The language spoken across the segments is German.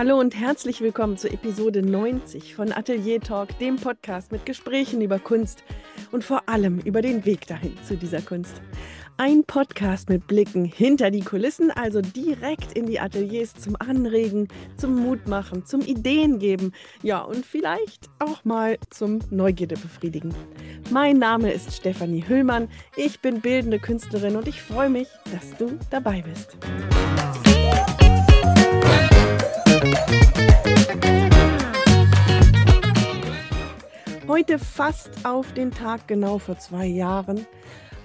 Hallo und herzlich willkommen zur Episode 90 von Atelier Talk, dem Podcast mit Gesprächen über Kunst und vor allem über den Weg dahin zu dieser Kunst. Ein Podcast mit Blicken hinter die Kulissen, also direkt in die Ateliers zum Anregen, zum Mutmachen, zum Ideen geben, ja und vielleicht auch mal zum Neugierde befriedigen. Mein Name ist Stefanie Hüllmann, ich bin bildende Künstlerin und ich freue mich, dass du dabei bist. Heute fast auf den Tag genau vor zwei Jahren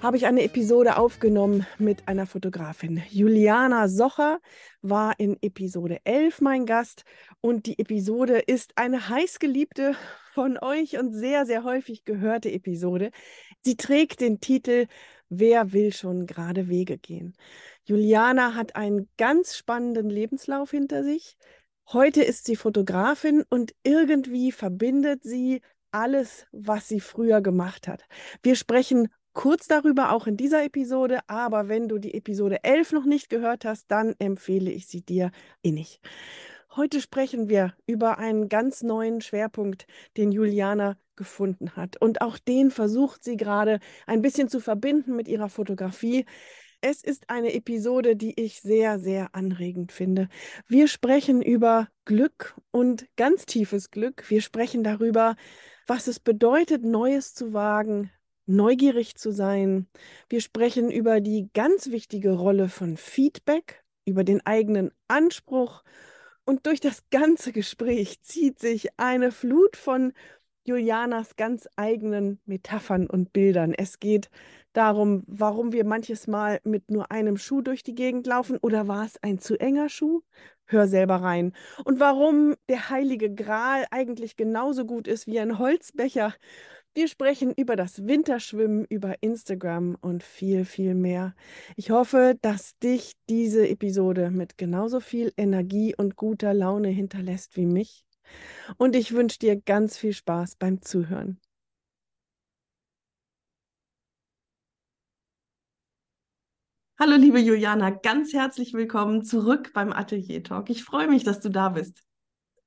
habe ich eine Episode aufgenommen mit einer Fotografin. Juliana Socher war in Episode 11 mein Gast und die Episode ist eine heißgeliebte von euch und sehr, sehr häufig gehörte Episode. Sie trägt den Titel Wer will schon gerade Wege gehen? Juliana hat einen ganz spannenden Lebenslauf hinter sich. Heute ist sie Fotografin und irgendwie verbindet sie alles, was sie früher gemacht hat. Wir sprechen kurz darüber auch in dieser Episode, aber wenn du die Episode 11 noch nicht gehört hast, dann empfehle ich sie dir innig. Heute sprechen wir über einen ganz neuen Schwerpunkt, den Juliana gefunden hat. Und auch den versucht sie gerade ein bisschen zu verbinden mit ihrer Fotografie. Es ist eine Episode, die ich sehr, sehr anregend finde. Wir sprechen über Glück und ganz tiefes Glück. Wir sprechen darüber, was es bedeutet, Neues zu wagen, neugierig zu sein. Wir sprechen über die ganz wichtige Rolle von Feedback, über den eigenen Anspruch. Und durch das ganze Gespräch zieht sich eine Flut von Julianas ganz eigenen Metaphern und Bildern. Es geht darum, warum wir manches Mal mit nur einem Schuh durch die Gegend laufen oder war es ein zu enger Schuh? Hör selber rein. Und warum der heilige Gral eigentlich genauso gut ist wie ein Holzbecher wir sprechen über das Winterschwimmen, über Instagram und viel, viel mehr. Ich hoffe, dass dich diese Episode mit genauso viel Energie und guter Laune hinterlässt wie mich. Und ich wünsche dir ganz viel Spaß beim Zuhören. Hallo, liebe Juliana, ganz herzlich willkommen zurück beim Atelier Talk. Ich freue mich, dass du da bist.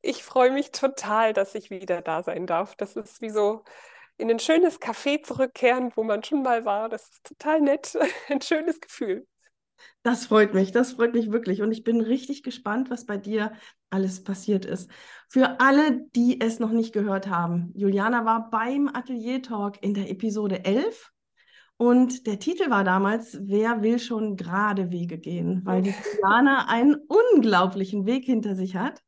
Ich freue mich total, dass ich wieder da sein darf. Das ist wie so in ein schönes Café zurückkehren, wo man schon mal war. Das ist total nett, ein schönes Gefühl. Das freut mich, das freut mich wirklich. Und ich bin richtig gespannt, was bei dir alles passiert ist. Für alle, die es noch nicht gehört haben, Juliana war beim Atelier Talk in der Episode 11. Und der Titel war damals, wer will schon gerade Wege gehen? Weil die Juliana einen unglaublichen Weg hinter sich hat.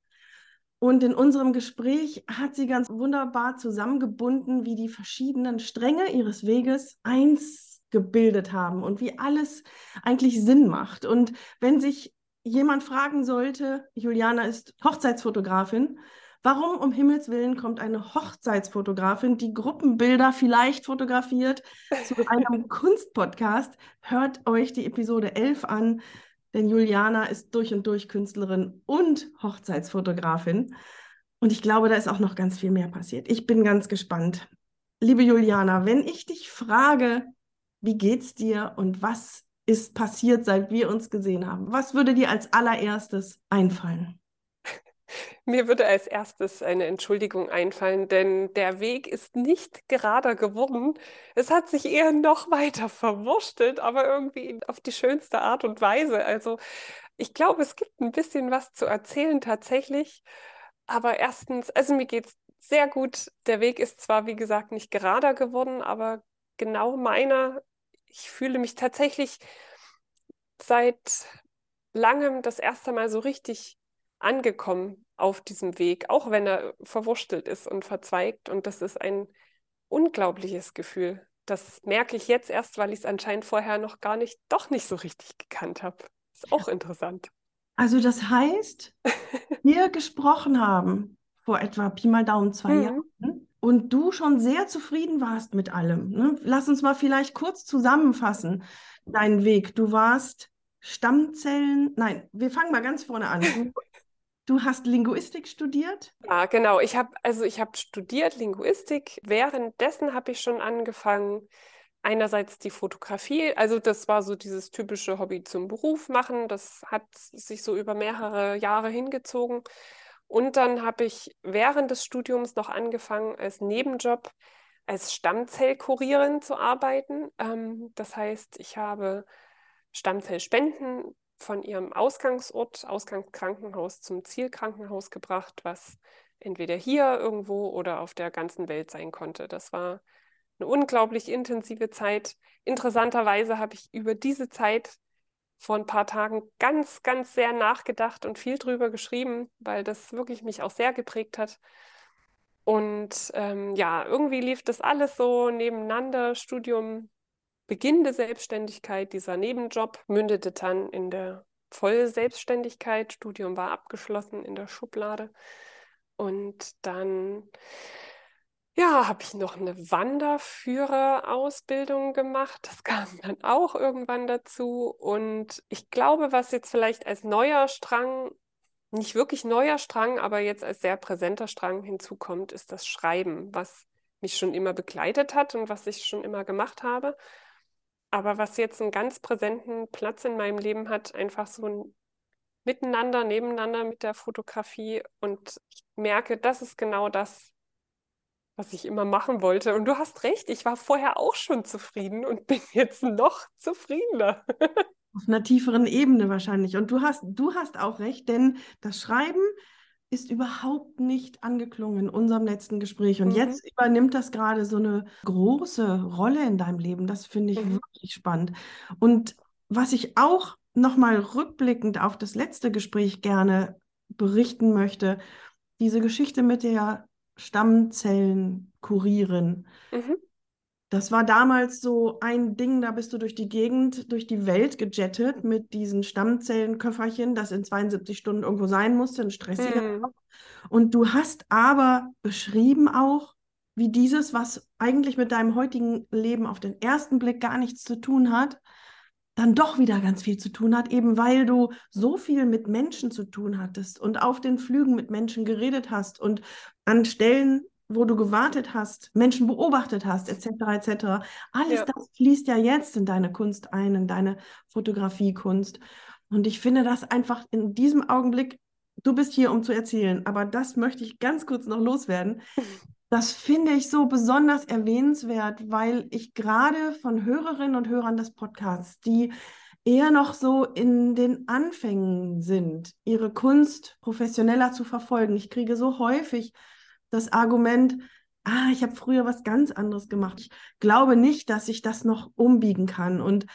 Und in unserem Gespräch hat sie ganz wunderbar zusammengebunden, wie die verschiedenen Stränge ihres Weges eins gebildet haben und wie alles eigentlich Sinn macht. Und wenn sich jemand fragen sollte, Juliana ist Hochzeitsfotografin, warum um Himmels Willen kommt eine Hochzeitsfotografin, die Gruppenbilder vielleicht fotografiert, zu einem Kunstpodcast? Hört euch die Episode 11 an. Denn Juliana ist durch und durch Künstlerin und Hochzeitsfotografin. Und ich glaube, da ist auch noch ganz viel mehr passiert. Ich bin ganz gespannt. Liebe Juliana, wenn ich dich frage, wie geht's dir und was ist passiert, seit wir uns gesehen haben, was würde dir als allererstes einfallen? Mir würde als erstes eine Entschuldigung einfallen, denn der Weg ist nicht gerader geworden. Es hat sich eher noch weiter verwurschtelt, aber irgendwie auf die schönste Art und Weise. Also ich glaube, es gibt ein bisschen was zu erzählen tatsächlich. Aber erstens, also mir geht es sehr gut. Der Weg ist zwar, wie gesagt, nicht gerader geworden, aber genau meiner. Ich fühle mich tatsächlich seit langem das erste Mal so richtig angekommen auf diesem Weg, auch wenn er verwurstelt ist und verzweigt. Und das ist ein unglaubliches Gefühl. Das merke ich jetzt erst, weil ich es anscheinend vorher noch gar nicht, doch nicht so richtig gekannt habe. Ist auch interessant. Also das heißt, wir gesprochen haben vor etwa Pi mal Daumen zwei mhm. Jahren und du schon sehr zufrieden warst mit allem. Ne? Lass uns mal vielleicht kurz zusammenfassen, deinen Weg. Du warst Stammzellen, nein, wir fangen mal ganz vorne an. Du hast Linguistik studiert? Ja, genau. Ich habe also ich habe studiert Linguistik. Währenddessen habe ich schon angefangen, einerseits die Fotografie, also das war so dieses typische Hobby zum Beruf machen. Das hat sich so über mehrere Jahre hingezogen. Und dann habe ich während des Studiums noch angefangen, als Nebenjob als Stammzellkurierin zu arbeiten. Ähm, das heißt, ich habe Stammzellspenden von ihrem Ausgangsort, Ausgangskrankenhaus zum Zielkrankenhaus gebracht, was entweder hier irgendwo oder auf der ganzen Welt sein konnte. Das war eine unglaublich intensive Zeit. Interessanterweise habe ich über diese Zeit vor ein paar Tagen ganz, ganz sehr nachgedacht und viel drüber geschrieben, weil das wirklich mich auch sehr geprägt hat. Und ähm, ja, irgendwie lief das alles so nebeneinander. Studium, Beginn der Selbstständigkeit, dieser Nebenjob mündete dann in der Vollselbstständigkeit. Studium war abgeschlossen in der Schublade. Und dann ja, habe ich noch eine Wanderführerausbildung gemacht. Das kam dann auch irgendwann dazu. Und ich glaube, was jetzt vielleicht als neuer Strang, nicht wirklich neuer Strang, aber jetzt als sehr präsenter Strang hinzukommt, ist das Schreiben, was mich schon immer begleitet hat und was ich schon immer gemacht habe. Aber was jetzt einen ganz präsenten Platz in meinem Leben hat, einfach so ein Miteinander, nebeneinander mit der Fotografie. Und ich merke, das ist genau das, was ich immer machen wollte. Und du hast recht, ich war vorher auch schon zufrieden und bin jetzt noch zufriedener. Auf einer tieferen Ebene wahrscheinlich. Und du hast, du hast auch recht, denn das Schreiben ist überhaupt nicht angeklungen in unserem letzten Gespräch. Und mhm. jetzt übernimmt das gerade so eine große Rolle in deinem Leben. Das finde ich mhm. wirklich spannend. Und was ich auch nochmal rückblickend auf das letzte Gespräch gerne berichten möchte, diese Geschichte mit der Stammzellen kurieren. Mhm. Das war damals so ein Ding, da bist du durch die Gegend, durch die Welt gejettet mit diesen Stammzellenköfferchen, das in 72 Stunden irgendwo sein musste, ein stressiger. Mhm. Und du hast aber beschrieben auch, wie dieses, was eigentlich mit deinem heutigen Leben auf den ersten Blick gar nichts zu tun hat, dann doch wieder ganz viel zu tun hat, eben weil du so viel mit Menschen zu tun hattest und auf den Flügen mit Menschen geredet hast und an Stellen, wo du gewartet hast, Menschen beobachtet hast, etc., etc. Alles ja. das fließt ja jetzt in deine Kunst ein, in deine Fotografiekunst. Und ich finde das einfach in diesem Augenblick, du bist hier, um zu erzählen, aber das möchte ich ganz kurz noch loswerden. Das finde ich so besonders erwähnenswert, weil ich gerade von Hörerinnen und Hörern des Podcasts, die eher noch so in den Anfängen sind, ihre Kunst professioneller zu verfolgen. Ich kriege so häufig das Argument, ah, ich habe früher was ganz anderes gemacht. Ich glaube nicht, dass ich das noch umbiegen kann. Und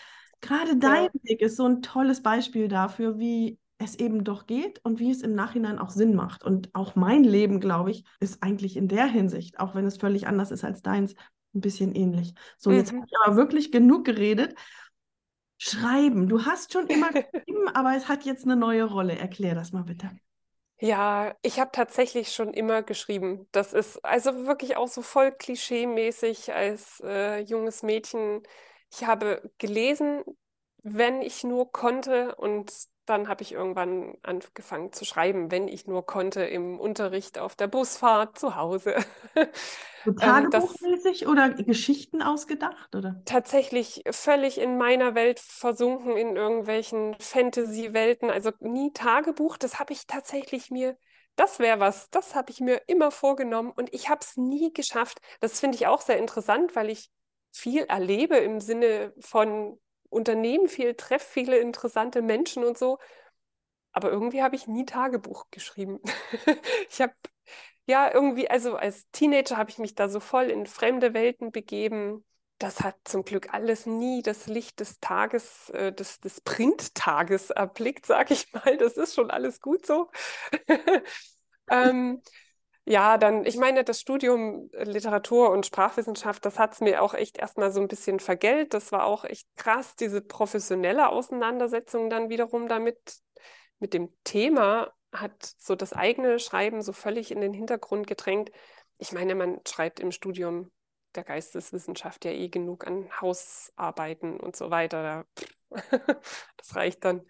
gerade dein ja. Weg ist so ein tolles Beispiel dafür, wie es eben doch geht und wie es im Nachhinein auch Sinn macht. Und auch mein Leben, glaube ich, ist eigentlich in der Hinsicht, auch wenn es völlig anders ist als deins, ein bisschen ähnlich. So, mhm. jetzt habe ich aber wirklich genug geredet. Schreiben. Du hast schon immer geschrieben, aber es hat jetzt eine neue Rolle. Erklär das mal bitte. Ja, ich habe tatsächlich schon immer geschrieben. Das ist also wirklich auch so voll klischee-mäßig als äh, junges Mädchen. Ich habe gelesen, wenn ich nur konnte und dann habe ich irgendwann angefangen zu schreiben, wenn ich nur konnte, im Unterricht, auf der Busfahrt, zu Hause. So ähm, Tagebuchmäßig oder Geschichten ausgedacht, oder? Tatsächlich völlig in meiner Welt versunken in irgendwelchen Fantasy-Welten. Also nie Tagebuch, das habe ich tatsächlich mir, das wäre was, das habe ich mir immer vorgenommen und ich habe es nie geschafft. Das finde ich auch sehr interessant, weil ich viel erlebe im Sinne von Unternehmen viel treffe, viele interessante Menschen und so. Aber irgendwie habe ich nie Tagebuch geschrieben. ich habe ja irgendwie, also als Teenager habe ich mich da so voll in fremde Welten begeben. Das hat zum Glück alles nie das Licht des Tages, äh, des, des Printtages erblickt, sage ich mal. Das ist schon alles gut so. ähm, ja, dann, ich meine, das Studium äh, Literatur und Sprachwissenschaft, das hat es mir auch echt erstmal so ein bisschen vergällt. Das war auch echt krass, diese professionelle Auseinandersetzung dann wiederum damit, mit dem Thema hat so das eigene Schreiben so völlig in den Hintergrund gedrängt. Ich meine, man schreibt im Studium der Geisteswissenschaft ja eh genug an Hausarbeiten und so weiter. Das reicht dann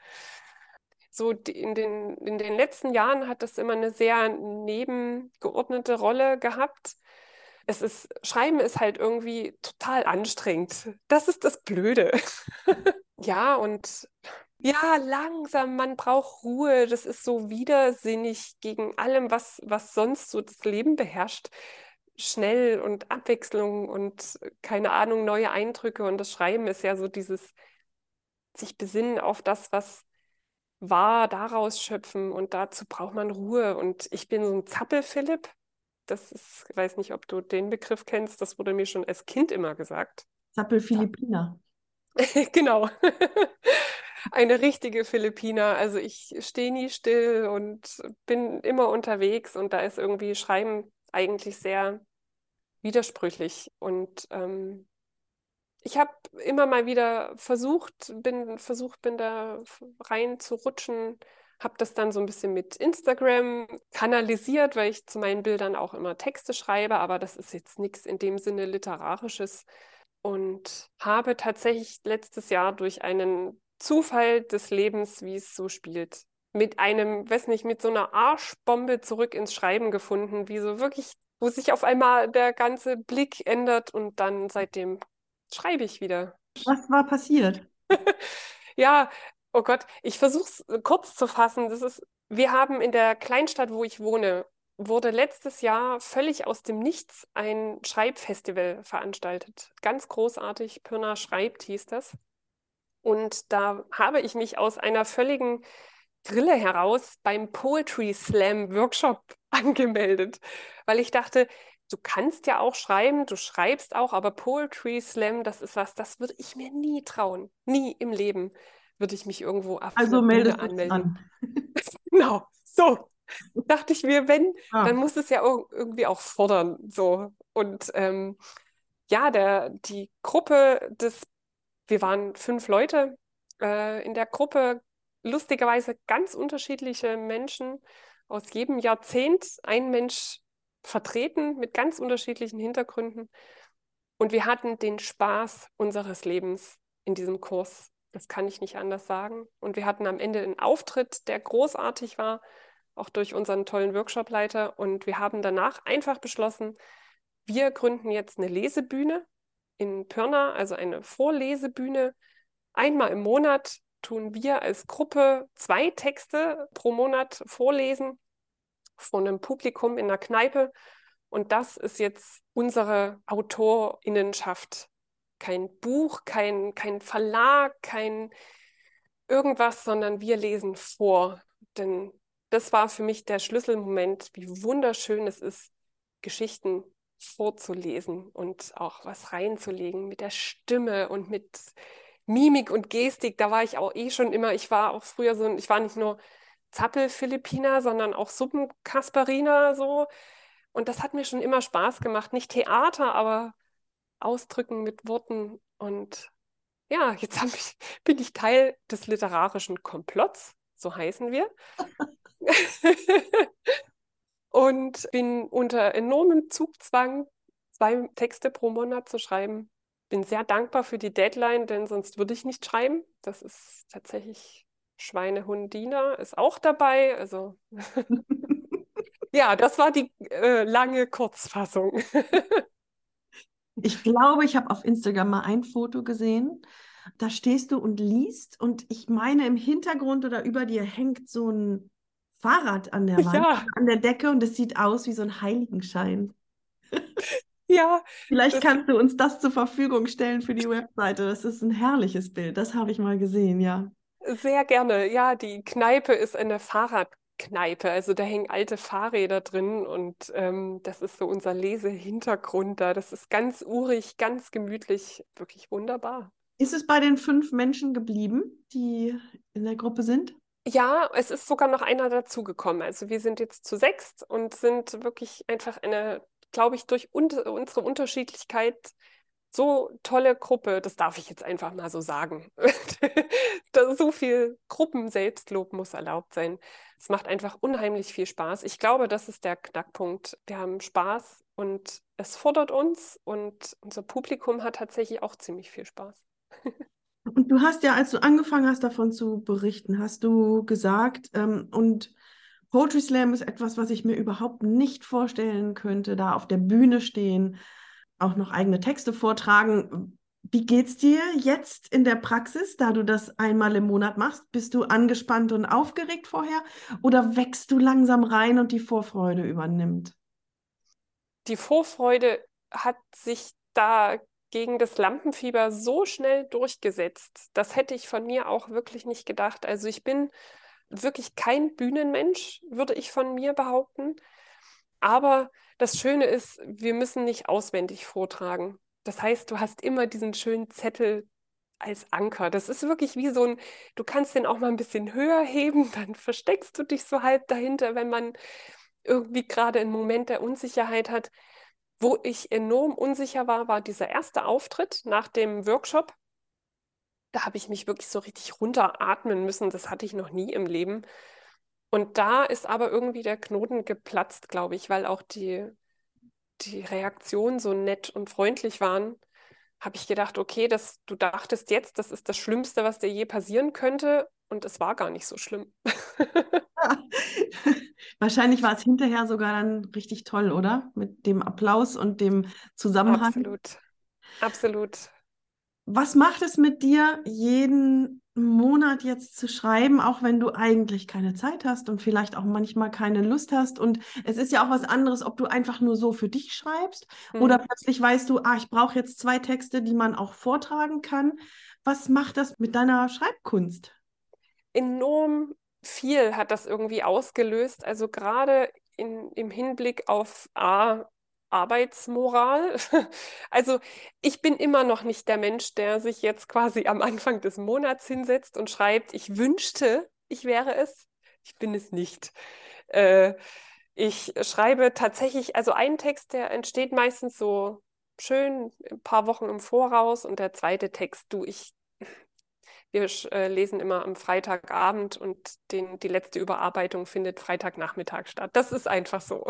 so in den, in den letzten Jahren hat das immer eine sehr nebengeordnete Rolle gehabt. Es ist, Schreiben ist halt irgendwie total anstrengend. Das ist das Blöde. ja, und Ja, langsam, man braucht Ruhe. Das ist so widersinnig gegen allem, was, was sonst so das Leben beherrscht. Schnell und Abwechslung und keine Ahnung, neue Eindrücke. Und das Schreiben ist ja so dieses sich besinnen auf das, was war, daraus schöpfen. Und dazu braucht man Ruhe. Und ich bin so ein Zappel-Philipp. Das ist, ich weiß nicht, ob du den Begriff kennst. Das wurde mir schon als Kind immer gesagt. Zappel-Philippiner. genau. Eine richtige Philippiner. Also ich stehe nie still und bin immer unterwegs und da ist irgendwie Schreiben eigentlich sehr widersprüchlich. Und ähm, ich habe immer mal wieder versucht, bin versucht, bin da rein zu rutschen, habe das dann so ein bisschen mit Instagram kanalisiert, weil ich zu meinen Bildern auch immer Texte schreibe, aber das ist jetzt nichts in dem Sinne literarisches. Und habe tatsächlich letztes Jahr durch einen Zufall des Lebens, wie es so spielt, mit einem, weiß nicht, mit so einer Arschbombe zurück ins Schreiben gefunden, wie so wirklich, wo sich auf einmal der ganze Blick ändert und dann seitdem schreibe ich wieder. Was war passiert? ja, oh Gott, ich versuche es kurz zu fassen. Das ist, wir haben in der Kleinstadt, wo ich wohne, wurde letztes Jahr völlig aus dem Nichts ein Schreibfestival veranstaltet. Ganz großartig, Pirna schreibt hieß das. Und da habe ich mich aus einer völligen Grille heraus beim Poetry Slam Workshop angemeldet, weil ich dachte, du kannst ja auch schreiben, du schreibst auch, aber Poetry Slam, das ist was, das würde ich mir nie trauen. Nie im Leben würde ich mich irgendwo also meldest anmelden. An. genau, so. Dachte ich mir, wenn, ah. dann muss es ja irgendwie auch fordern. So. Und ähm, ja, der, die Gruppe des wir waren fünf Leute äh, in der Gruppe, lustigerweise ganz unterschiedliche Menschen aus jedem Jahrzehnt, ein Mensch vertreten mit ganz unterschiedlichen Hintergründen. Und wir hatten den Spaß unseres Lebens in diesem Kurs. Das kann ich nicht anders sagen. Und wir hatten am Ende einen Auftritt, der großartig war, auch durch unseren tollen Workshopleiter. Und wir haben danach einfach beschlossen, wir gründen jetzt eine Lesebühne in Pirna, also eine Vorlesebühne. Einmal im Monat tun wir als Gruppe zwei Texte pro Monat vorlesen von einem Publikum in der Kneipe. Und das ist jetzt unsere Autorinnenschaft. Kein Buch, kein, kein Verlag, kein irgendwas, sondern wir lesen vor. Denn das war für mich der Schlüsselmoment, wie wunderschön es ist, Geschichten vorzulesen und auch was reinzulegen mit der Stimme und mit Mimik und Gestik. Da war ich auch eh schon immer, ich war auch früher so, ich war nicht nur Zappel-Philippiner, sondern auch Suppenkasperiner so. Und das hat mir schon immer Spaß gemacht. Nicht Theater, aber Ausdrücken mit Worten. Und ja, jetzt ich, bin ich Teil des literarischen Komplotts, so heißen wir. und bin unter enormem Zugzwang, zwei Texte pro Monat zu schreiben. Bin sehr dankbar für die Deadline, denn sonst würde ich nicht schreiben. Das ist tatsächlich Schweinehundina ist auch dabei. Also ja, das war die äh, lange Kurzfassung. ich glaube, ich habe auf Instagram mal ein Foto gesehen. Da stehst du und liest und ich meine, im Hintergrund oder über dir hängt so ein Fahrrad an der Wand, ja. an der Decke und es sieht aus wie so ein Heiligenschein. Ja. Vielleicht kannst du uns das zur Verfügung stellen für die Webseite. Das ist ein herrliches Bild. Das habe ich mal gesehen, ja. Sehr gerne. Ja, die Kneipe ist eine Fahrradkneipe. Also da hängen alte Fahrräder drin und ähm, das ist so unser Lesehintergrund da. Das ist ganz urig, ganz gemütlich, wirklich wunderbar. Ist es bei den fünf Menschen geblieben, die in der Gruppe sind? Ja, es ist sogar noch einer dazugekommen. Also wir sind jetzt zu sechst und sind wirklich einfach eine, glaube ich, durch un unsere Unterschiedlichkeit so tolle Gruppe. Das darf ich jetzt einfach mal so sagen. so viel Gruppenselbstlob muss erlaubt sein. Es macht einfach unheimlich viel Spaß. Ich glaube, das ist der Knackpunkt. Wir haben Spaß und es fordert uns und unser Publikum hat tatsächlich auch ziemlich viel Spaß. Und du hast ja, als du angefangen hast, davon zu berichten, hast du gesagt, ähm, und Poetry Slam ist etwas, was ich mir überhaupt nicht vorstellen könnte, da auf der Bühne stehen, auch noch eigene Texte vortragen. Wie geht's dir jetzt in der Praxis, da du das einmal im Monat machst? Bist du angespannt und aufgeregt vorher oder wächst du langsam rein und die Vorfreude übernimmt? Die Vorfreude hat sich da gegen das Lampenfieber so schnell durchgesetzt. Das hätte ich von mir auch wirklich nicht gedacht. Also ich bin wirklich kein Bühnenmensch, würde ich von mir behaupten. Aber das Schöne ist, wir müssen nicht auswendig vortragen. Das heißt, du hast immer diesen schönen Zettel als Anker. Das ist wirklich wie so ein, du kannst den auch mal ein bisschen höher heben, dann versteckst du dich so halb dahinter, wenn man irgendwie gerade einen Moment der Unsicherheit hat. Wo ich enorm unsicher war, war dieser erste Auftritt nach dem Workshop. Da habe ich mich wirklich so richtig runteratmen müssen. Das hatte ich noch nie im Leben. Und da ist aber irgendwie der Knoten geplatzt, glaube ich, weil auch die, die Reaktionen so nett und freundlich waren, habe ich gedacht, okay, das, du dachtest jetzt, das ist das Schlimmste, was dir je passieren könnte. Und es war gar nicht so schlimm. Wahrscheinlich war es hinterher sogar dann richtig toll, oder? Mit dem Applaus und dem Zusammenhang. Absolut. Absolut. Was macht es mit dir, jeden Monat jetzt zu schreiben, auch wenn du eigentlich keine Zeit hast und vielleicht auch manchmal keine Lust hast? Und es ist ja auch was anderes, ob du einfach nur so für dich schreibst hm. oder plötzlich weißt du, ah, ich brauche jetzt zwei Texte, die man auch vortragen kann. Was macht das mit deiner Schreibkunst? Enorm viel hat das irgendwie ausgelöst. Also gerade in, im Hinblick auf A, Arbeitsmoral. Also ich bin immer noch nicht der Mensch, der sich jetzt quasi am Anfang des Monats hinsetzt und schreibt, ich wünschte, ich wäre es. Ich bin es nicht. Äh, ich schreibe tatsächlich, also ein Text, der entsteht meistens so schön ein paar Wochen im Voraus und der zweite Text, du, ich wir äh, lesen immer am Freitagabend und den, die letzte Überarbeitung findet Freitagnachmittag statt. Das ist einfach so.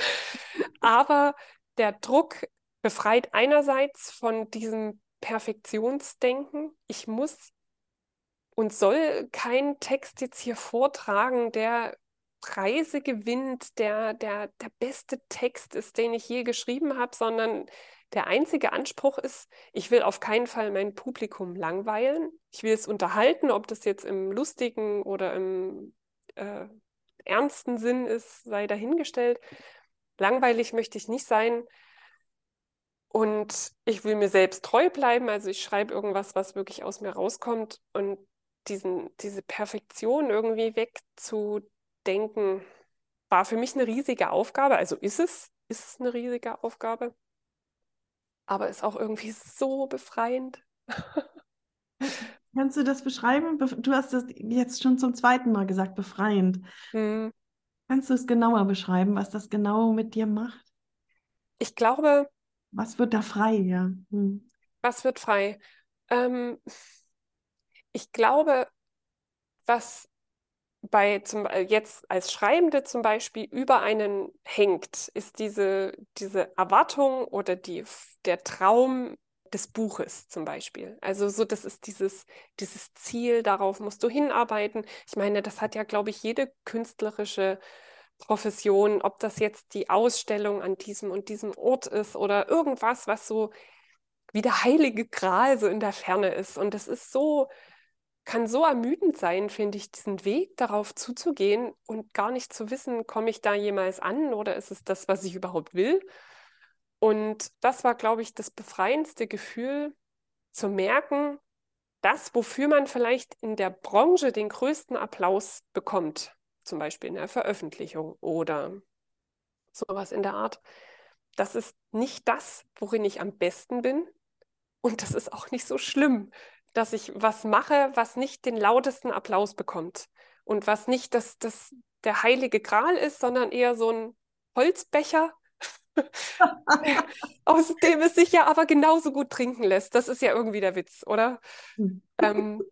Aber der Druck befreit einerseits von diesem Perfektionsdenken. Ich muss und soll keinen Text jetzt hier vortragen, der Preise gewinnt, der, der der beste Text ist, den ich je geschrieben habe, sondern der einzige Anspruch ist, ich will auf keinen Fall mein Publikum langweilen. Ich will es unterhalten, ob das jetzt im lustigen oder im äh, ernsten Sinn ist, sei dahingestellt. Langweilig möchte ich nicht sein. Und ich will mir selbst treu bleiben. Also ich schreibe irgendwas, was wirklich aus mir rauskommt. Und diesen, diese Perfektion irgendwie wegzudenken, war für mich eine riesige Aufgabe. Also ist es, ist es eine riesige Aufgabe aber ist auch irgendwie so befreiend. Kannst du das beschreiben? Du hast das jetzt schon zum zweiten Mal gesagt, befreiend. Hm. Kannst du es genauer beschreiben, was das genau mit dir macht? Ich glaube. Was wird da frei, ja? Hm. Was wird frei? Ähm, ich glaube, was bei zum, jetzt als Schreibende zum Beispiel über einen hängt, ist diese, diese Erwartung oder die, der Traum des Buches zum Beispiel. Also so, das ist dieses, dieses Ziel, darauf musst du hinarbeiten. Ich meine, das hat ja, glaube ich, jede künstlerische Profession, ob das jetzt die Ausstellung an diesem und diesem Ort ist oder irgendwas, was so wie der heilige Gral so in der Ferne ist. Und das ist so, kann so ermüdend sein, finde ich, diesen Weg darauf zuzugehen und gar nicht zu wissen, komme ich da jemals an oder ist es das, was ich überhaupt will? Und das war, glaube ich, das befreiendste Gefühl, zu merken, das, wofür man vielleicht in der Branche den größten Applaus bekommt, zum Beispiel in der Veröffentlichung oder sowas in der Art, das ist nicht das, worin ich am besten bin. Und das ist auch nicht so schlimm, dass ich was mache, was nicht den lautesten Applaus bekommt und was nicht das, das der heilige Gral ist, sondern eher so ein Holzbecher, aus dem es sich ja aber genauso gut trinken lässt. Das ist ja irgendwie der Witz, oder? Hm. Ähm.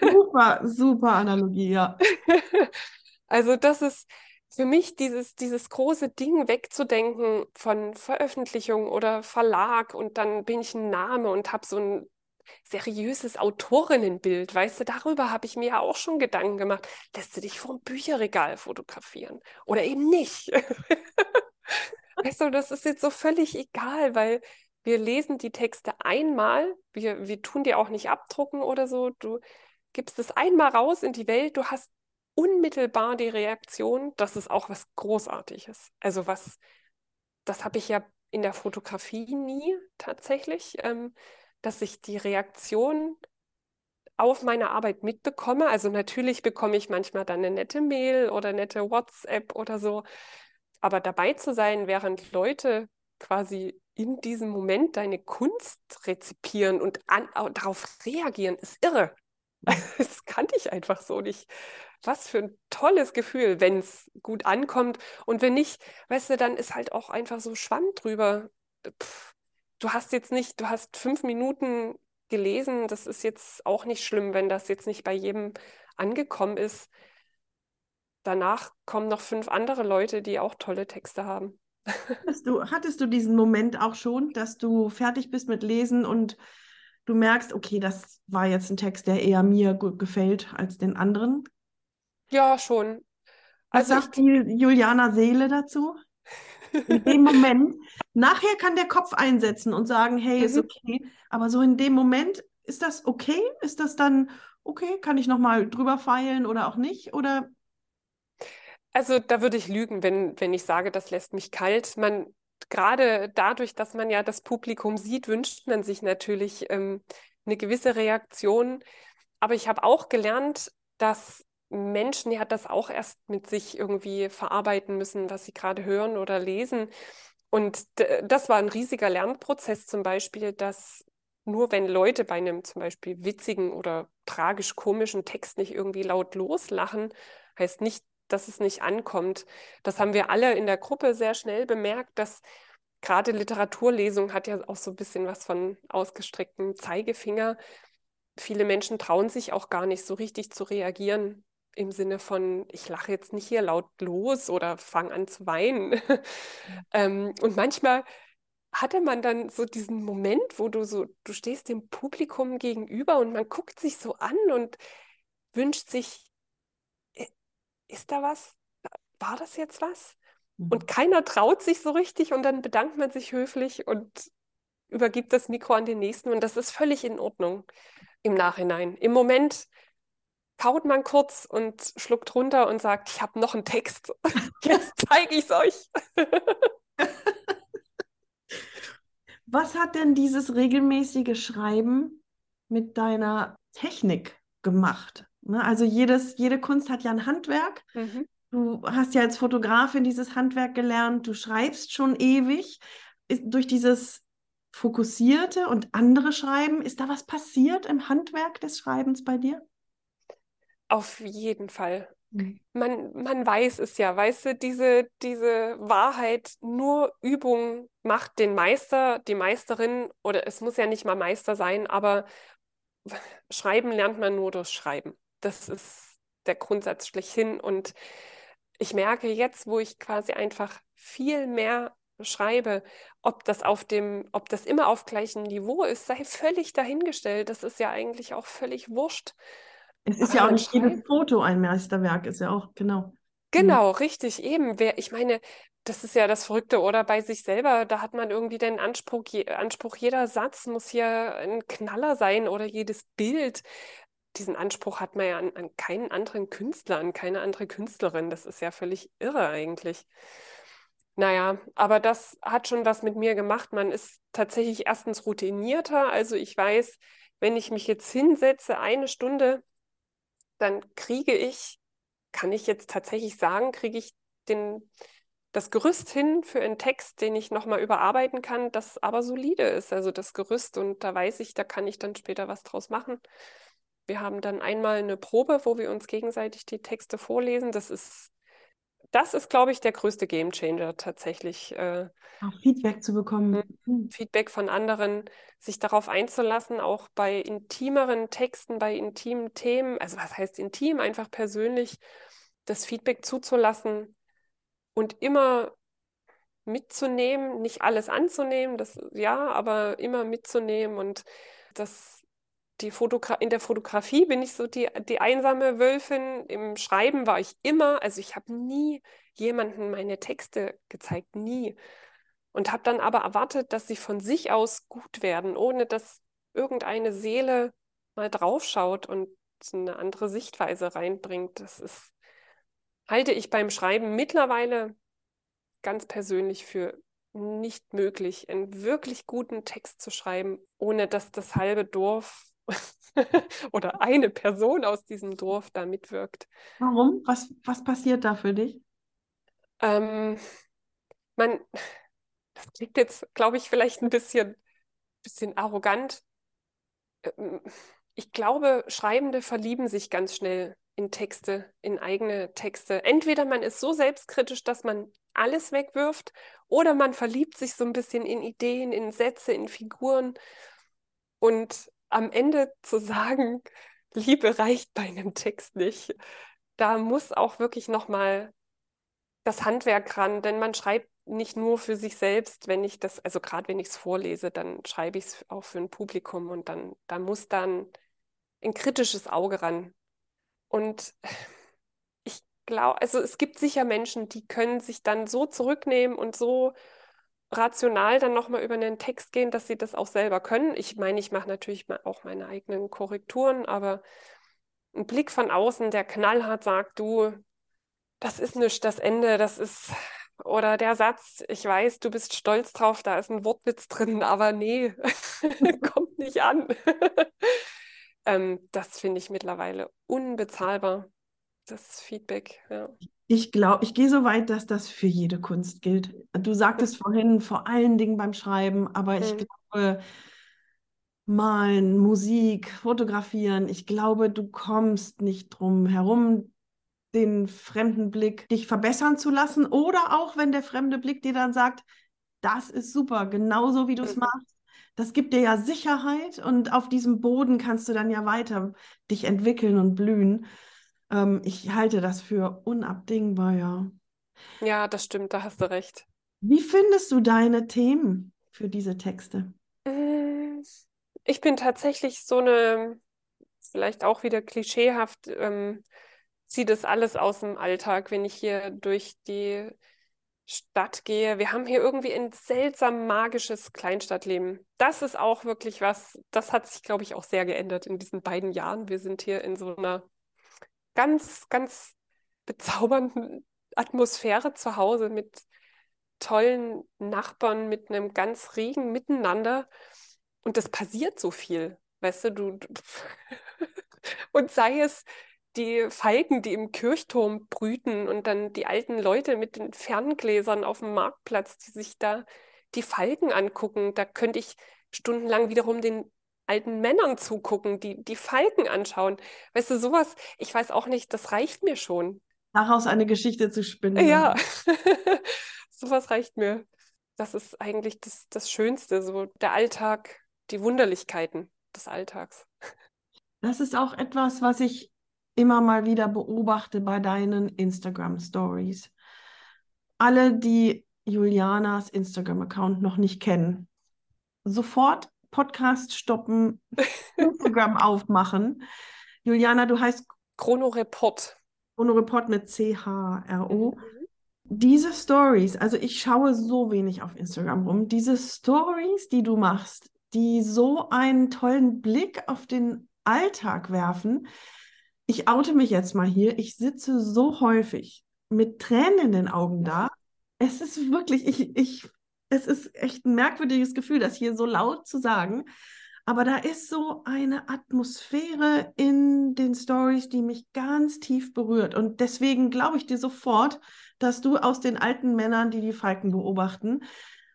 super, super Analogie, ja. Also das ist für mich dieses, dieses große Ding wegzudenken von Veröffentlichung oder Verlag und dann bin ich ein Name und habe so ein seriöses Autorinnenbild, weißt du, darüber habe ich mir ja auch schon Gedanken gemacht. Lässt du dich vor dem Bücherregal fotografieren oder eben nicht? weißt du, das ist jetzt so völlig egal, weil wir lesen die Texte einmal, wir, wir tun die auch nicht abdrucken oder so. Du gibst es einmal raus in die Welt, du hast unmittelbar die Reaktion, das ist auch was Großartiges. Also was, das habe ich ja in der Fotografie nie tatsächlich, ähm, dass ich die Reaktion auf meine Arbeit mitbekomme. Also natürlich bekomme ich manchmal dann eine nette Mail oder nette WhatsApp oder so. Aber dabei zu sein, während Leute quasi in diesem Moment deine Kunst rezipieren und an, darauf reagieren, ist irre. Das kannte ich einfach so nicht. Was für ein tolles Gefühl, wenn es gut ankommt. Und wenn nicht, weißt du, dann ist halt auch einfach so Schwamm drüber. Pff, du hast jetzt nicht, du hast fünf Minuten gelesen. Das ist jetzt auch nicht schlimm, wenn das jetzt nicht bei jedem angekommen ist. Danach kommen noch fünf andere Leute, die auch tolle Texte haben. Hattest du, hattest du diesen Moment auch schon, dass du fertig bist mit Lesen und du merkst, okay, das war jetzt ein Text, der eher mir gut gefällt als den anderen? Ja, schon. Was also sagt ich, die Juliana Seele dazu? In dem Moment. Nachher kann der Kopf einsetzen und sagen, hey, mhm. ist okay. Aber so in dem Moment, ist das okay? Ist das dann okay? Kann ich nochmal drüber feilen oder auch nicht? Oder also da würde ich lügen, wenn, wenn ich sage, das lässt mich kalt. Man, gerade dadurch, dass man ja das Publikum sieht, wünscht man sich natürlich ähm, eine gewisse Reaktion. Aber ich habe auch gelernt, dass Menschen ja das auch erst mit sich irgendwie verarbeiten müssen, was sie gerade hören oder lesen. Und das war ein riesiger Lernprozess zum Beispiel, dass nur wenn Leute bei einem zum Beispiel witzigen oder tragisch-komischen Text nicht irgendwie laut loslachen, heißt nicht, dass es nicht ankommt. Das haben wir alle in der Gruppe sehr schnell bemerkt, dass gerade Literaturlesung hat ja auch so ein bisschen was von ausgestrecktem Zeigefinger. Viele Menschen trauen sich auch gar nicht so richtig zu reagieren im Sinne von, ich lache jetzt nicht hier laut los oder fange an zu weinen. ähm, und manchmal hatte man dann so diesen Moment, wo du so, du stehst dem Publikum gegenüber und man guckt sich so an und wünscht sich, ist da was? War das jetzt was? Und mhm. keiner traut sich so richtig und dann bedankt man sich höflich und übergibt das Mikro an den nächsten und das ist völlig in Ordnung im Nachhinein. Im Moment kaut man kurz und schluckt runter und sagt, ich habe noch einen Text. Jetzt zeige ich es euch. Was hat denn dieses regelmäßige Schreiben mit deiner Technik gemacht? Ne? Also jedes, jede Kunst hat ja ein Handwerk. Mhm. Du hast ja als Fotografin dieses Handwerk gelernt, du schreibst schon ewig. Ist, durch dieses fokussierte und andere Schreiben, ist da was passiert im Handwerk des Schreibens bei dir? Auf jeden Fall. Mhm. Man, man weiß es ja, weißt du, diese, diese Wahrheit, nur Übung macht den Meister, die Meisterin, oder es muss ja nicht mal Meister sein, aber Schreiben lernt man nur durch Schreiben. Das ist der Grundsatz schlechthin. Und ich merke jetzt, wo ich quasi einfach viel mehr schreibe, ob das auf dem, ob das immer auf gleichem Niveau ist, sei völlig dahingestellt. Das ist ja eigentlich auch völlig wurscht. Es ist ja auch nicht jedes Foto ein Meisterwerk, ist ja auch, genau. Genau, mhm. richtig, eben. Wer, ich meine, das ist ja das Verrückte, oder bei sich selber, da hat man irgendwie den Anspruch, je, Anspruch, jeder Satz muss hier ein Knaller sein oder jedes Bild diesen Anspruch hat man ja an, an keinen anderen Künstler, an keine andere Künstlerin. Das ist ja völlig irre eigentlich. Naja, aber das hat schon was mit mir gemacht. Man ist tatsächlich erstens routinierter. Also ich weiß, wenn ich mich jetzt hinsetze, eine Stunde, dann kriege ich, kann ich jetzt tatsächlich sagen, kriege ich den, das Gerüst hin für einen Text, den ich nochmal überarbeiten kann, das aber solide ist. Also das Gerüst und da weiß ich, da kann ich dann später was draus machen. Wir haben dann einmal eine Probe, wo wir uns gegenseitig die Texte vorlesen. Das ist, das ist, glaube ich, der größte Gamechanger tatsächlich. Äh, auch Feedback zu bekommen. Hm. Feedback von anderen, sich darauf einzulassen, auch bei intimeren Texten, bei intimen Themen, also was heißt intim, einfach persönlich das Feedback zuzulassen und immer mitzunehmen, nicht alles anzunehmen, das ja, aber immer mitzunehmen und das die Fotogra in der Fotografie bin ich so die, die einsame Wölfin. Im Schreiben war ich immer, also ich habe nie jemanden meine Texte gezeigt, nie. und habe dann aber erwartet, dass sie von sich aus gut werden, ohne dass irgendeine Seele mal draufschaut und eine andere Sichtweise reinbringt. Das ist, halte ich beim Schreiben mittlerweile ganz persönlich für nicht möglich, einen wirklich guten Text zu schreiben, ohne dass das halbe Dorf oder eine Person aus diesem Dorf da mitwirkt. Warum? Was, was passiert da für dich? Ähm, man, das klingt jetzt, glaube ich, vielleicht ein bisschen, bisschen arrogant. Ähm, ich glaube, Schreibende verlieben sich ganz schnell in Texte, in eigene Texte. Entweder man ist so selbstkritisch, dass man alles wegwirft, oder man verliebt sich so ein bisschen in Ideen, in Sätze, in Figuren. Und am Ende zu sagen, Liebe reicht bei einem Text nicht, da muss auch wirklich nochmal das Handwerk ran, denn man schreibt nicht nur für sich selbst, wenn ich das, also gerade wenn ich es vorlese, dann schreibe ich es auch für ein Publikum und dann, da muss dann ein kritisches Auge ran. Und ich glaube, also es gibt sicher Menschen, die können sich dann so zurücknehmen und so rational dann nochmal über einen Text gehen, dass sie das auch selber können. Ich meine, ich mache natürlich auch meine eigenen Korrekturen, aber ein Blick von außen, der knallhart sagt, du, das ist nicht das Ende, das ist, oder der Satz, ich weiß, du bist stolz drauf, da ist ein Wortwitz drin, aber nee, kommt nicht an. ähm, das finde ich mittlerweile unbezahlbar, das Feedback. Ja. Ich glaube, ich gehe so weit, dass das für jede Kunst gilt. Du sagtest vorhin, vor allen Dingen beim Schreiben, aber ich mhm. glaube, malen, Musik, fotografieren, ich glaube, du kommst nicht drum herum, den fremden Blick dich verbessern zu lassen oder auch wenn der fremde Blick dir dann sagt, das ist super, genauso wie du es mhm. machst. Das gibt dir ja Sicherheit und auf diesem Boden kannst du dann ja weiter dich entwickeln und blühen. Ähm, ich halte das für unabdingbar, ja. Ja, das stimmt, da hast du recht. Wie findest du deine Themen für diese Texte? Mm, ich bin tatsächlich so eine, vielleicht auch wieder klischeehaft, ähm, ziehe das alles aus dem Alltag, wenn ich hier durch die Stadt gehe. Wir haben hier irgendwie ein seltsam magisches Kleinstadtleben. Das ist auch wirklich was, das hat sich, glaube ich, auch sehr geändert in diesen beiden Jahren. Wir sind hier in so einer ganz, ganz bezaubernden Atmosphäre zu Hause mit tollen Nachbarn, mit einem ganz regen Miteinander. Und das passiert so viel, weißt du, du, du und sei es die Falken, die im Kirchturm brüten und dann die alten Leute mit den Ferngläsern auf dem Marktplatz, die sich da die Falken angucken. Da könnte ich stundenlang wiederum den alten Männern zugucken, die die Falken anschauen. Weißt du, sowas, ich weiß auch nicht, das reicht mir schon. Daraus eine Geschichte zu spinnen. Ja, sowas reicht mir. Das ist eigentlich das, das Schönste, so der Alltag, die Wunderlichkeiten des Alltags. Das ist auch etwas, was ich immer mal wieder beobachte bei deinen Instagram-Stories. Alle, die Julianas Instagram-Account noch nicht kennen, sofort Podcast stoppen, Instagram aufmachen. Juliana, du heißt Chronoreport. Chronoreport mit C-H-R-O. Mhm. Diese Stories, also ich schaue so wenig auf Instagram rum, diese Stories, die du machst, die so einen tollen Blick auf den Alltag werfen. Ich oute mich jetzt mal hier. Ich sitze so häufig mit Tränen in den Augen da. Es ist wirklich, ich, ich es ist echt ein merkwürdiges Gefühl, das hier so laut zu sagen. Aber da ist so eine Atmosphäre in den Stories, die mich ganz tief berührt. Und deswegen glaube ich dir sofort, dass du aus den alten Männern, die die Falken beobachten,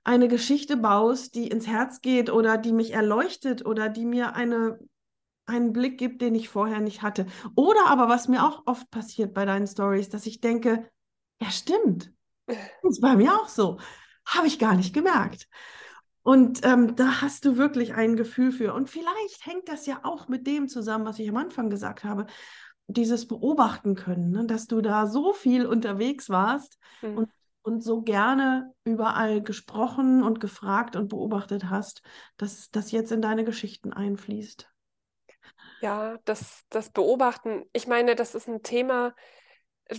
eine Geschichte baust, die ins Herz geht oder die mich erleuchtet oder die mir eine, einen Blick gibt, den ich vorher nicht hatte. Oder aber, was mir auch oft passiert bei deinen Stories, dass ich denke, ja stimmt, das ist bei mir auch so habe ich gar nicht gemerkt. Und ähm, da hast du wirklich ein Gefühl für. Und vielleicht hängt das ja auch mit dem zusammen, was ich am Anfang gesagt habe, dieses Beobachten können, ne? dass du da so viel unterwegs warst mhm. und, und so gerne überall gesprochen und gefragt und beobachtet hast, dass das jetzt in deine Geschichten einfließt. Ja, das, das Beobachten, ich meine, das ist ein Thema,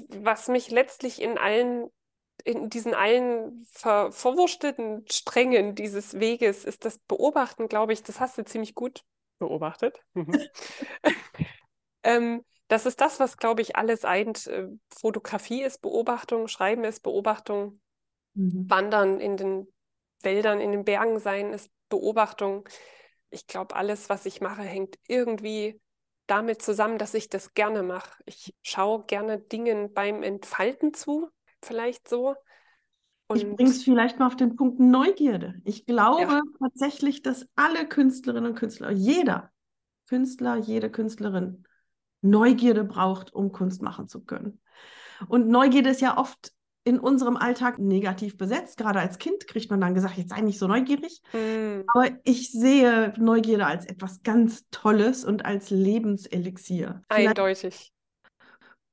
was mich letztlich in allen in diesen allen ver verwursteten Strängen dieses Weges ist das Beobachten, glaube ich, das hast du ziemlich gut beobachtet. Mhm. ähm, das ist das, was, glaube ich, alles eint. Äh, Fotografie ist Beobachtung, Schreiben ist Beobachtung, mhm. Wandern in den Wäldern, in den Bergen sein ist Beobachtung. Ich glaube, alles, was ich mache, hängt irgendwie damit zusammen, dass ich das gerne mache. Ich schaue gerne Dingen beim Entfalten zu, vielleicht so. Und ich bringe es vielleicht mal auf den Punkt Neugierde. Ich glaube ja. tatsächlich, dass alle Künstlerinnen und Künstler, jeder Künstler, jede Künstlerin Neugierde braucht, um Kunst machen zu können. Und Neugierde ist ja oft in unserem Alltag negativ besetzt. Gerade als Kind kriegt man dann gesagt, jetzt sei nicht so neugierig. Mm. Aber ich sehe Neugierde als etwas ganz Tolles und als Lebenselixier. Eindeutig.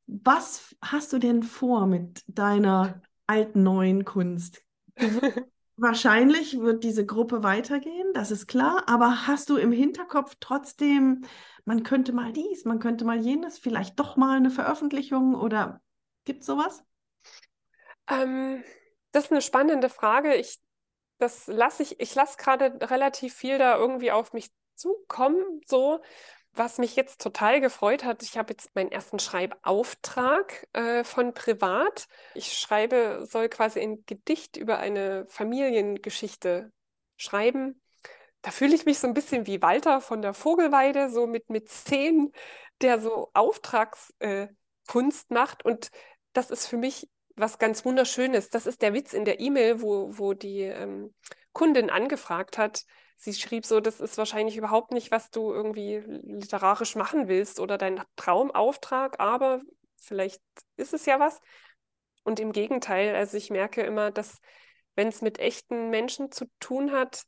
Was hast du denn vor mit deiner alten-neuen Kunst. wahrscheinlich wird diese Gruppe weitergehen, das ist klar, aber hast du im Hinterkopf trotzdem, man könnte mal dies, man könnte mal jenes, vielleicht doch mal eine Veröffentlichung oder gibt es sowas? Ähm, das ist eine spannende Frage. Ich, das lasse ich, ich lasse gerade relativ viel da irgendwie auf mich zukommen, so was mich jetzt total gefreut hat, ich habe jetzt meinen ersten Schreibauftrag äh, von privat. Ich schreibe, soll quasi ein Gedicht über eine Familiengeschichte schreiben. Da fühle ich mich so ein bisschen wie Walter von der Vogelweide, so mit, mit zehn, der so Auftragskunst äh, macht. Und das ist für mich was ganz Wunderschönes. Das ist der Witz in der E-Mail, wo, wo die ähm, Kundin angefragt hat, sie schrieb so, das ist wahrscheinlich überhaupt nicht, was du irgendwie literarisch machen willst oder dein Traumauftrag, aber vielleicht ist es ja was. Und im Gegenteil, also ich merke immer, dass wenn es mit echten Menschen zu tun hat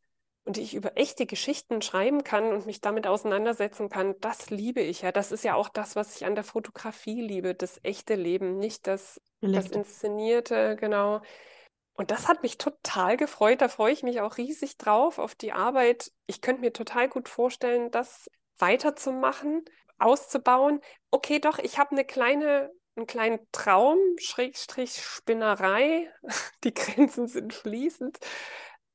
und ich über echte Geschichten schreiben kann und mich damit auseinandersetzen kann, das liebe ich ja. Das ist ja auch das, was ich an der Fotografie liebe, das echte Leben, nicht das, das Inszenierte, genau. Und das hat mich total gefreut. Da freue ich mich auch riesig drauf auf die Arbeit. Ich könnte mir total gut vorstellen, das weiterzumachen, auszubauen. Okay, doch, ich habe eine kleine, einen kleinen Traum, Schrägstrich Spinnerei. Die Grenzen sind fließend.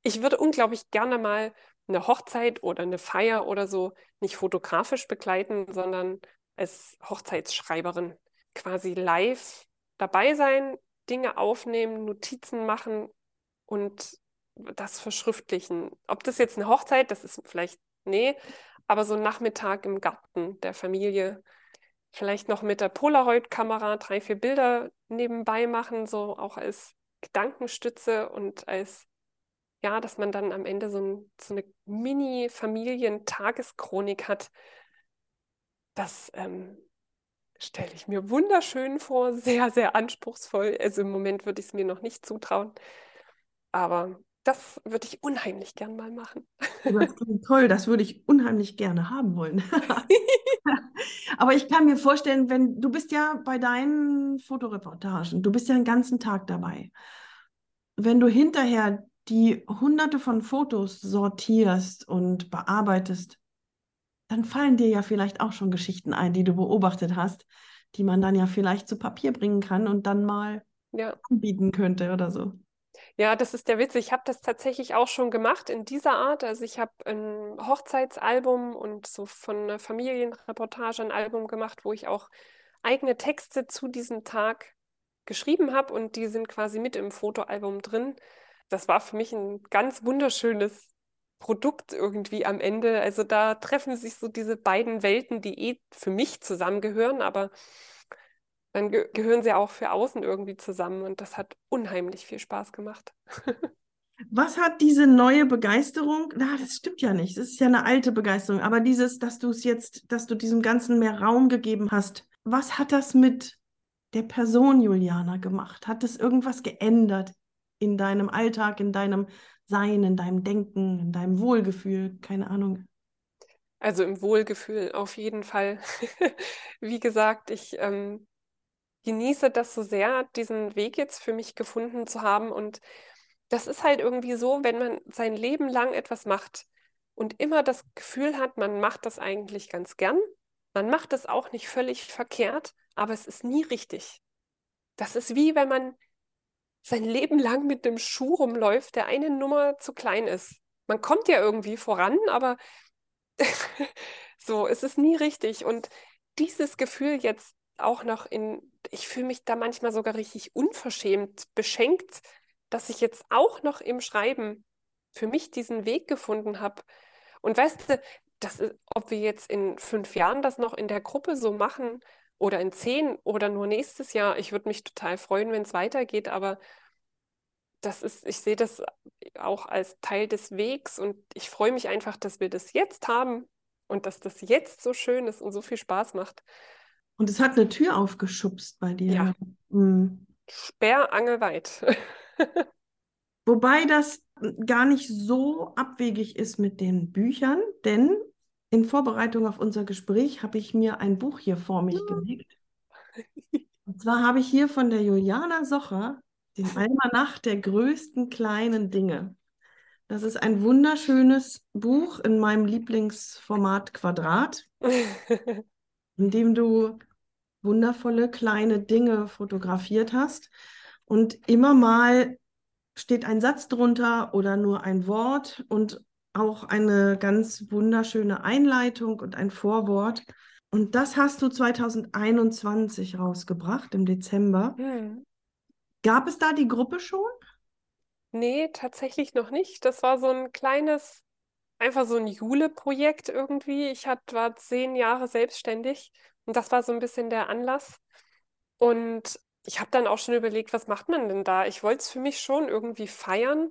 Ich würde unglaublich gerne mal eine Hochzeit oder eine Feier oder so nicht fotografisch begleiten, sondern als Hochzeitsschreiberin quasi live dabei sein, Dinge aufnehmen, Notizen machen und das verschriftlichen. Ob das jetzt eine Hochzeit, das ist vielleicht, nee, aber so ein Nachmittag im Garten der Familie, vielleicht noch mit der Polaroid-Kamera drei, vier Bilder nebenbei machen, so auch als Gedankenstütze und als, ja, dass man dann am Ende so, ein, so eine Mini-Familien-Tageschronik hat. Das ähm, stelle ich mir wunderschön vor, sehr, sehr anspruchsvoll. Also im Moment würde ich es mir noch nicht zutrauen. Aber das würde ich unheimlich gern mal machen. Das klingt toll, das würde ich unheimlich gerne haben wollen. Aber ich kann mir vorstellen, wenn du bist ja bei deinen Fotoreportagen, du bist ja den ganzen Tag dabei. Wenn du hinterher die hunderte von Fotos sortierst und bearbeitest, dann fallen dir ja vielleicht auch schon Geschichten ein, die du beobachtet hast, die man dann ja vielleicht zu Papier bringen kann und dann mal ja. anbieten könnte oder so. Ja, das ist der Witz. Ich habe das tatsächlich auch schon gemacht in dieser Art. Also ich habe ein Hochzeitsalbum und so von einer Familienreportage ein Album gemacht, wo ich auch eigene Texte zu diesem Tag geschrieben habe und die sind quasi mit im Fotoalbum drin. Das war für mich ein ganz wunderschönes Produkt irgendwie am Ende. Also da treffen sich so diese beiden Welten, die eh für mich zusammengehören, aber dann ge gehören sie auch für außen irgendwie zusammen und das hat unheimlich viel Spaß gemacht. Was hat diese neue Begeisterung? Na, das stimmt ja nicht. Das ist ja eine alte Begeisterung. Aber dieses, dass du es jetzt, dass du diesem Ganzen mehr Raum gegeben hast, was hat das mit der Person Juliana gemacht? Hat das irgendwas geändert in deinem Alltag, in deinem sein, in deinem Denken, in deinem Wohlgefühl, keine Ahnung. Also im Wohlgefühl auf jeden Fall. Wie gesagt, ich ähm, genieße das so sehr, diesen Weg jetzt für mich gefunden zu haben. Und das ist halt irgendwie so, wenn man sein Leben lang etwas macht und immer das Gefühl hat, man macht das eigentlich ganz gern. Man macht es auch nicht völlig verkehrt, aber es ist nie richtig. Das ist wie wenn man sein Leben lang mit einem Schuh rumläuft, der eine Nummer zu klein ist. Man kommt ja irgendwie voran, aber so, es ist nie richtig. Und dieses Gefühl jetzt auch noch in, ich fühle mich da manchmal sogar richtig unverschämt beschenkt, dass ich jetzt auch noch im Schreiben für mich diesen Weg gefunden habe. Und weißt du, das ist, ob wir jetzt in fünf Jahren das noch in der Gruppe so machen oder in zehn oder nur nächstes Jahr, ich würde mich total freuen, wenn es weitergeht, aber das ist, ich sehe das auch als Teil des Wegs und ich freue mich einfach, dass wir das jetzt haben und dass das jetzt so schön ist und so viel Spaß macht. Und es hat eine Tür aufgeschubst bei dir. Ja. Mhm. Sperrangelweit. Wobei das gar nicht so abwegig ist mit den Büchern, denn in Vorbereitung auf unser Gespräch habe ich mir ein Buch hier vor mich gelegt. Und zwar habe ich hier von der Juliana Socher den Almanach der größten kleinen Dinge. Das ist ein wunderschönes Buch in meinem Lieblingsformat Quadrat, in dem du wundervolle kleine Dinge fotografiert hast. Und immer mal steht ein Satz drunter oder nur ein Wort und auch eine ganz wunderschöne Einleitung und ein Vorwort. Und das hast du 2021 rausgebracht, im Dezember. Hm. Gab es da die Gruppe schon? Nee, tatsächlich noch nicht. Das war so ein kleines, einfach so ein Jule-Projekt irgendwie. Ich hat, war zehn Jahre selbstständig und das war so ein bisschen der Anlass. Und ich habe dann auch schon überlegt, was macht man denn da? Ich wollte es für mich schon irgendwie feiern.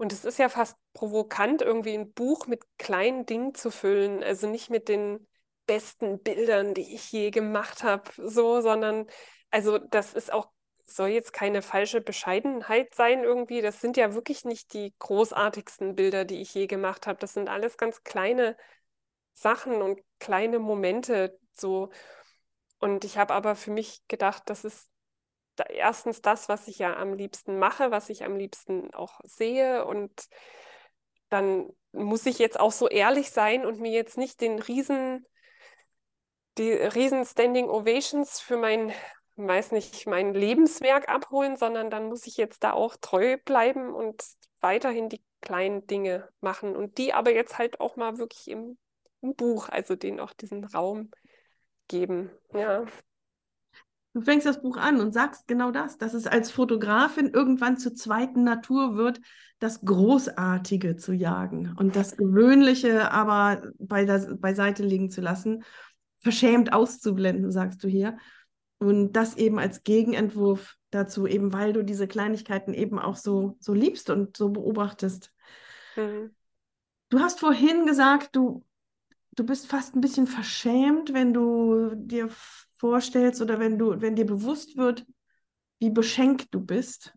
Und es ist ja fast provokant, irgendwie ein Buch mit kleinen Dingen zu füllen. Also nicht mit den besten Bildern, die ich je gemacht habe, so, sondern also das ist auch, soll jetzt keine falsche Bescheidenheit sein irgendwie. Das sind ja wirklich nicht die großartigsten Bilder, die ich je gemacht habe. Das sind alles ganz kleine Sachen und kleine Momente so. Und ich habe aber für mich gedacht, das ist erstens das, was ich ja am liebsten mache, was ich am liebsten auch sehe. Und dann muss ich jetzt auch so ehrlich sein und mir jetzt nicht den riesen, die riesen Standing Ovations für mein, weiß nicht, mein Lebenswerk abholen, sondern dann muss ich jetzt da auch treu bleiben und weiterhin die kleinen Dinge machen und die aber jetzt halt auch mal wirklich im, im Buch, also denen auch diesen Raum geben. Ja. Du fängst das Buch an und sagst genau das, dass es als Fotografin irgendwann zur zweiten Natur wird, das Großartige zu jagen und das Gewöhnliche aber bei der, beiseite liegen zu lassen, verschämt auszublenden, sagst du hier. Und das eben als Gegenentwurf dazu, eben weil du diese Kleinigkeiten eben auch so, so liebst und so beobachtest. Mhm. Du hast vorhin gesagt, du, du bist fast ein bisschen verschämt, wenn du dir vorstellst oder wenn du, wenn dir bewusst wird, wie beschenkt du bist.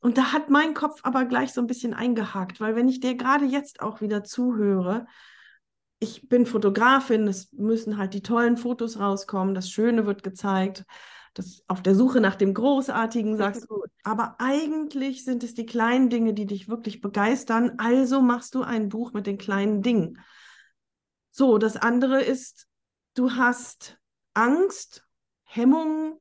Und da hat mein Kopf aber gleich so ein bisschen eingehakt, weil wenn ich dir gerade jetzt auch wieder zuhöre, ich bin Fotografin, es müssen halt die tollen Fotos rauskommen, das Schöne wird gezeigt, das auf der Suche nach dem Großartigen, sagst du. Aber eigentlich sind es die kleinen Dinge, die dich wirklich begeistern. Also machst du ein Buch mit den kleinen Dingen. So, das andere ist, du hast Angst, Hemmungen,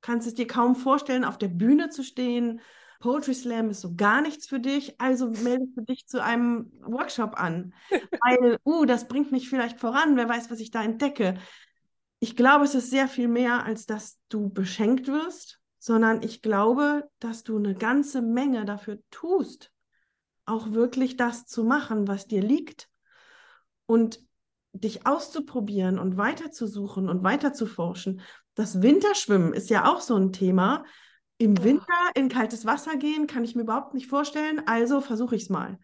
kannst es dir kaum vorstellen, auf der Bühne zu stehen. Poetry Slam ist so gar nichts für dich, also meldest du dich zu einem Workshop an, weil, uh, das bringt mich vielleicht voran, wer weiß, was ich da entdecke. Ich glaube, es ist sehr viel mehr, als dass du beschenkt wirst, sondern ich glaube, dass du eine ganze Menge dafür tust, auch wirklich das zu machen, was dir liegt. Und dich auszuprobieren und weiterzusuchen und weiterzuforschen. Das Winterschwimmen ist ja auch so ein Thema. Im Winter in kaltes Wasser gehen kann ich mir überhaupt nicht vorstellen, also versuche ich es mal.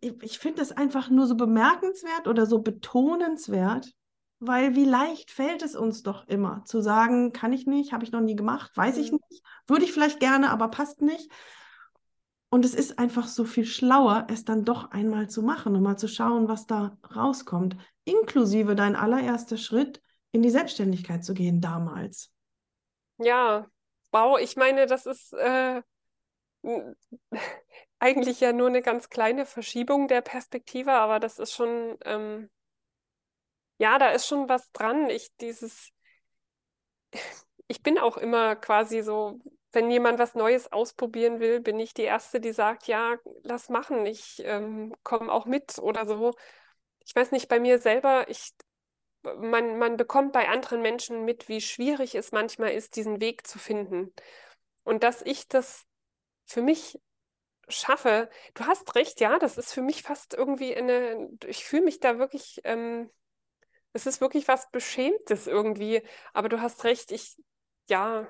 Ich, ich finde das einfach nur so bemerkenswert oder so betonenswert, weil wie leicht fällt es uns doch immer zu sagen, kann ich nicht, habe ich noch nie gemacht, weiß ich nicht, würde ich vielleicht gerne, aber passt nicht. Und es ist einfach so viel schlauer, es dann doch einmal zu machen und mal zu schauen, was da rauskommt, inklusive dein allererster Schritt in die Selbstständigkeit zu gehen damals. Ja, wow, ich meine, das ist äh, eigentlich ja nur eine ganz kleine Verschiebung der Perspektive, aber das ist schon, ähm, ja, da ist schon was dran. Ich dieses, ich bin auch immer quasi so wenn jemand was Neues ausprobieren will, bin ich die Erste, die sagt, ja, lass machen, ich ähm, komme auch mit oder so. Ich weiß nicht, bei mir selber, ich, man, man bekommt bei anderen Menschen mit, wie schwierig es manchmal ist, diesen Weg zu finden. Und dass ich das für mich schaffe, du hast recht, ja, das ist für mich fast irgendwie eine, ich fühle mich da wirklich, ähm, es ist wirklich was Beschämtes irgendwie, aber du hast recht, ich, ja,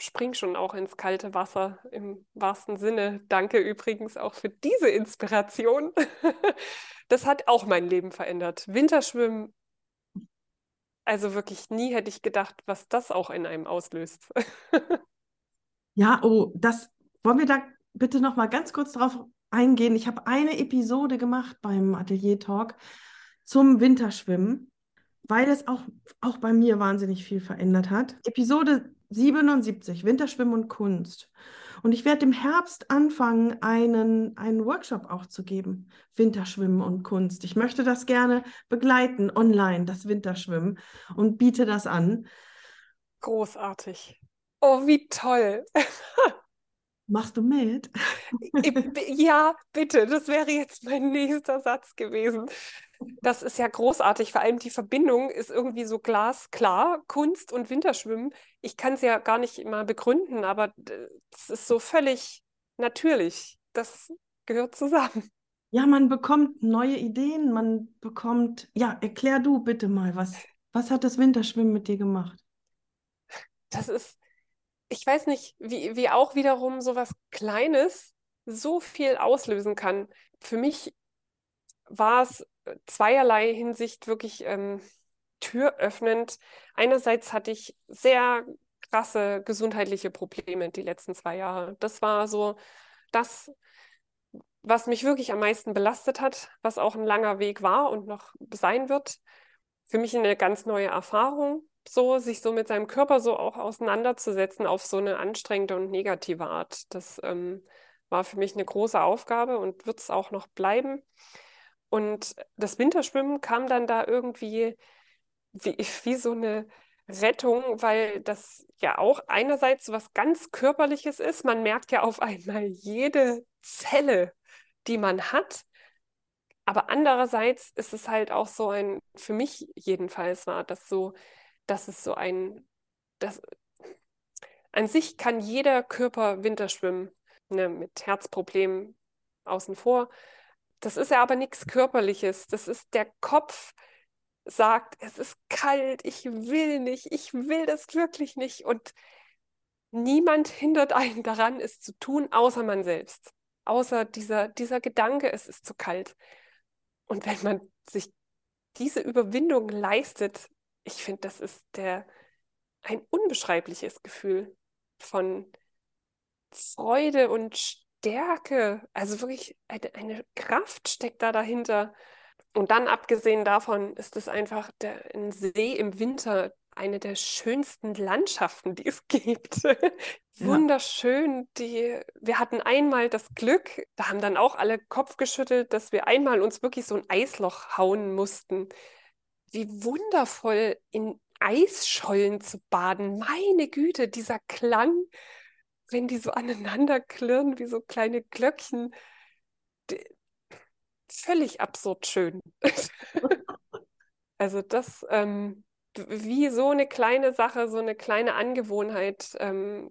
spring schon auch ins kalte Wasser im wahrsten Sinne. Danke übrigens auch für diese Inspiration. Das hat auch mein Leben verändert. Winterschwimmen, also wirklich nie hätte ich gedacht, was das auch in einem auslöst. Ja, oh, das wollen wir da bitte noch mal ganz kurz drauf eingehen. Ich habe eine Episode gemacht beim Atelier Talk zum Winterschwimmen, weil es auch, auch bei mir wahnsinnig viel verändert hat. Episode 77, Winterschwimmen und Kunst. Und ich werde im Herbst anfangen, einen, einen Workshop auch zu geben, Winterschwimmen und Kunst. Ich möchte das gerne begleiten, online, das Winterschwimmen, und biete das an. Großartig. Oh, wie toll. Machst du mit? Ja, bitte. Das wäre jetzt mein nächster Satz gewesen. Das ist ja großartig. Vor allem die Verbindung ist irgendwie so glasklar. Kunst und Winterschwimmen. Ich kann es ja gar nicht immer begründen, aber es ist so völlig natürlich. Das gehört zusammen. Ja, man bekommt neue Ideen, man bekommt, ja, erklär du bitte mal, was, was hat das Winterschwimmen mit dir gemacht? Das ist, ich weiß nicht, wie, wie auch wiederum so was Kleines so viel auslösen kann. Für mich war es zweierlei Hinsicht wirklich ähm, türöffnend. Einerseits hatte ich sehr krasse gesundheitliche Probleme die letzten zwei Jahre. Das war so das, was mich wirklich am meisten belastet hat, was auch ein langer Weg war und noch sein wird. Für mich eine ganz neue Erfahrung, so sich so mit seinem Körper so auch auseinanderzusetzen auf so eine anstrengende und negative Art. Das ähm, war für mich eine große Aufgabe und wird es auch noch bleiben. Und das Winterschwimmen kam dann da irgendwie wie, wie so eine Rettung, weil das ja auch einerseits was ganz Körperliches ist. Man merkt ja auf einmal jede Zelle, die man hat. Aber andererseits ist es halt auch so ein, für mich jedenfalls war das so, dass es so ein, das, an sich kann jeder Körper Winterschwimmen, ne, mit Herzproblemen außen vor. Das ist ja aber nichts Körperliches. Das ist der Kopf, sagt, es ist kalt, ich will nicht, ich will das wirklich nicht. Und niemand hindert einen daran, es zu tun, außer man selbst. Außer dieser, dieser Gedanke, es ist zu kalt. Und wenn man sich diese Überwindung leistet, ich finde, das ist der, ein unbeschreibliches Gefühl von Freude und Stärke, also wirklich eine, eine Kraft steckt da dahinter. Und dann abgesehen davon ist es einfach der, ein See im Winter eine der schönsten Landschaften, die es gibt. Wunderschön. Die, wir hatten einmal das Glück, da haben dann auch alle Kopf geschüttelt, dass wir einmal uns wirklich so ein Eisloch hauen mussten. Wie wundervoll in Eisschollen zu baden. Meine Güte, dieser Klang wenn die so aneinander klirren wie so kleine Glöckchen. Völlig absurd schön. also das, ähm, wie so eine kleine Sache, so eine kleine Angewohnheit ähm,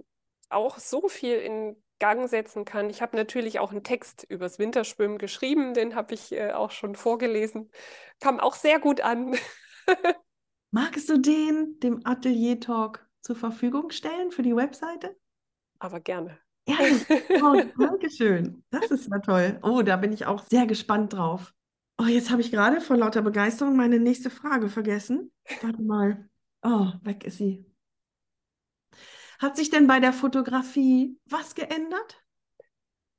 auch so viel in Gang setzen kann. Ich habe natürlich auch einen Text übers Winterschwimmen geschrieben, den habe ich äh, auch schon vorgelesen. Kam auch sehr gut an. Magst du den dem Atelier Talk zur Verfügung stellen für die Webseite? Aber gerne. Ja, oh, danke schön. Das ist ja toll. Oh, da bin ich auch sehr gespannt drauf. Oh, jetzt habe ich gerade vor lauter Begeisterung meine nächste Frage vergessen. Warte mal. Oh, weg ist sie. Hat sich denn bei der Fotografie was geändert?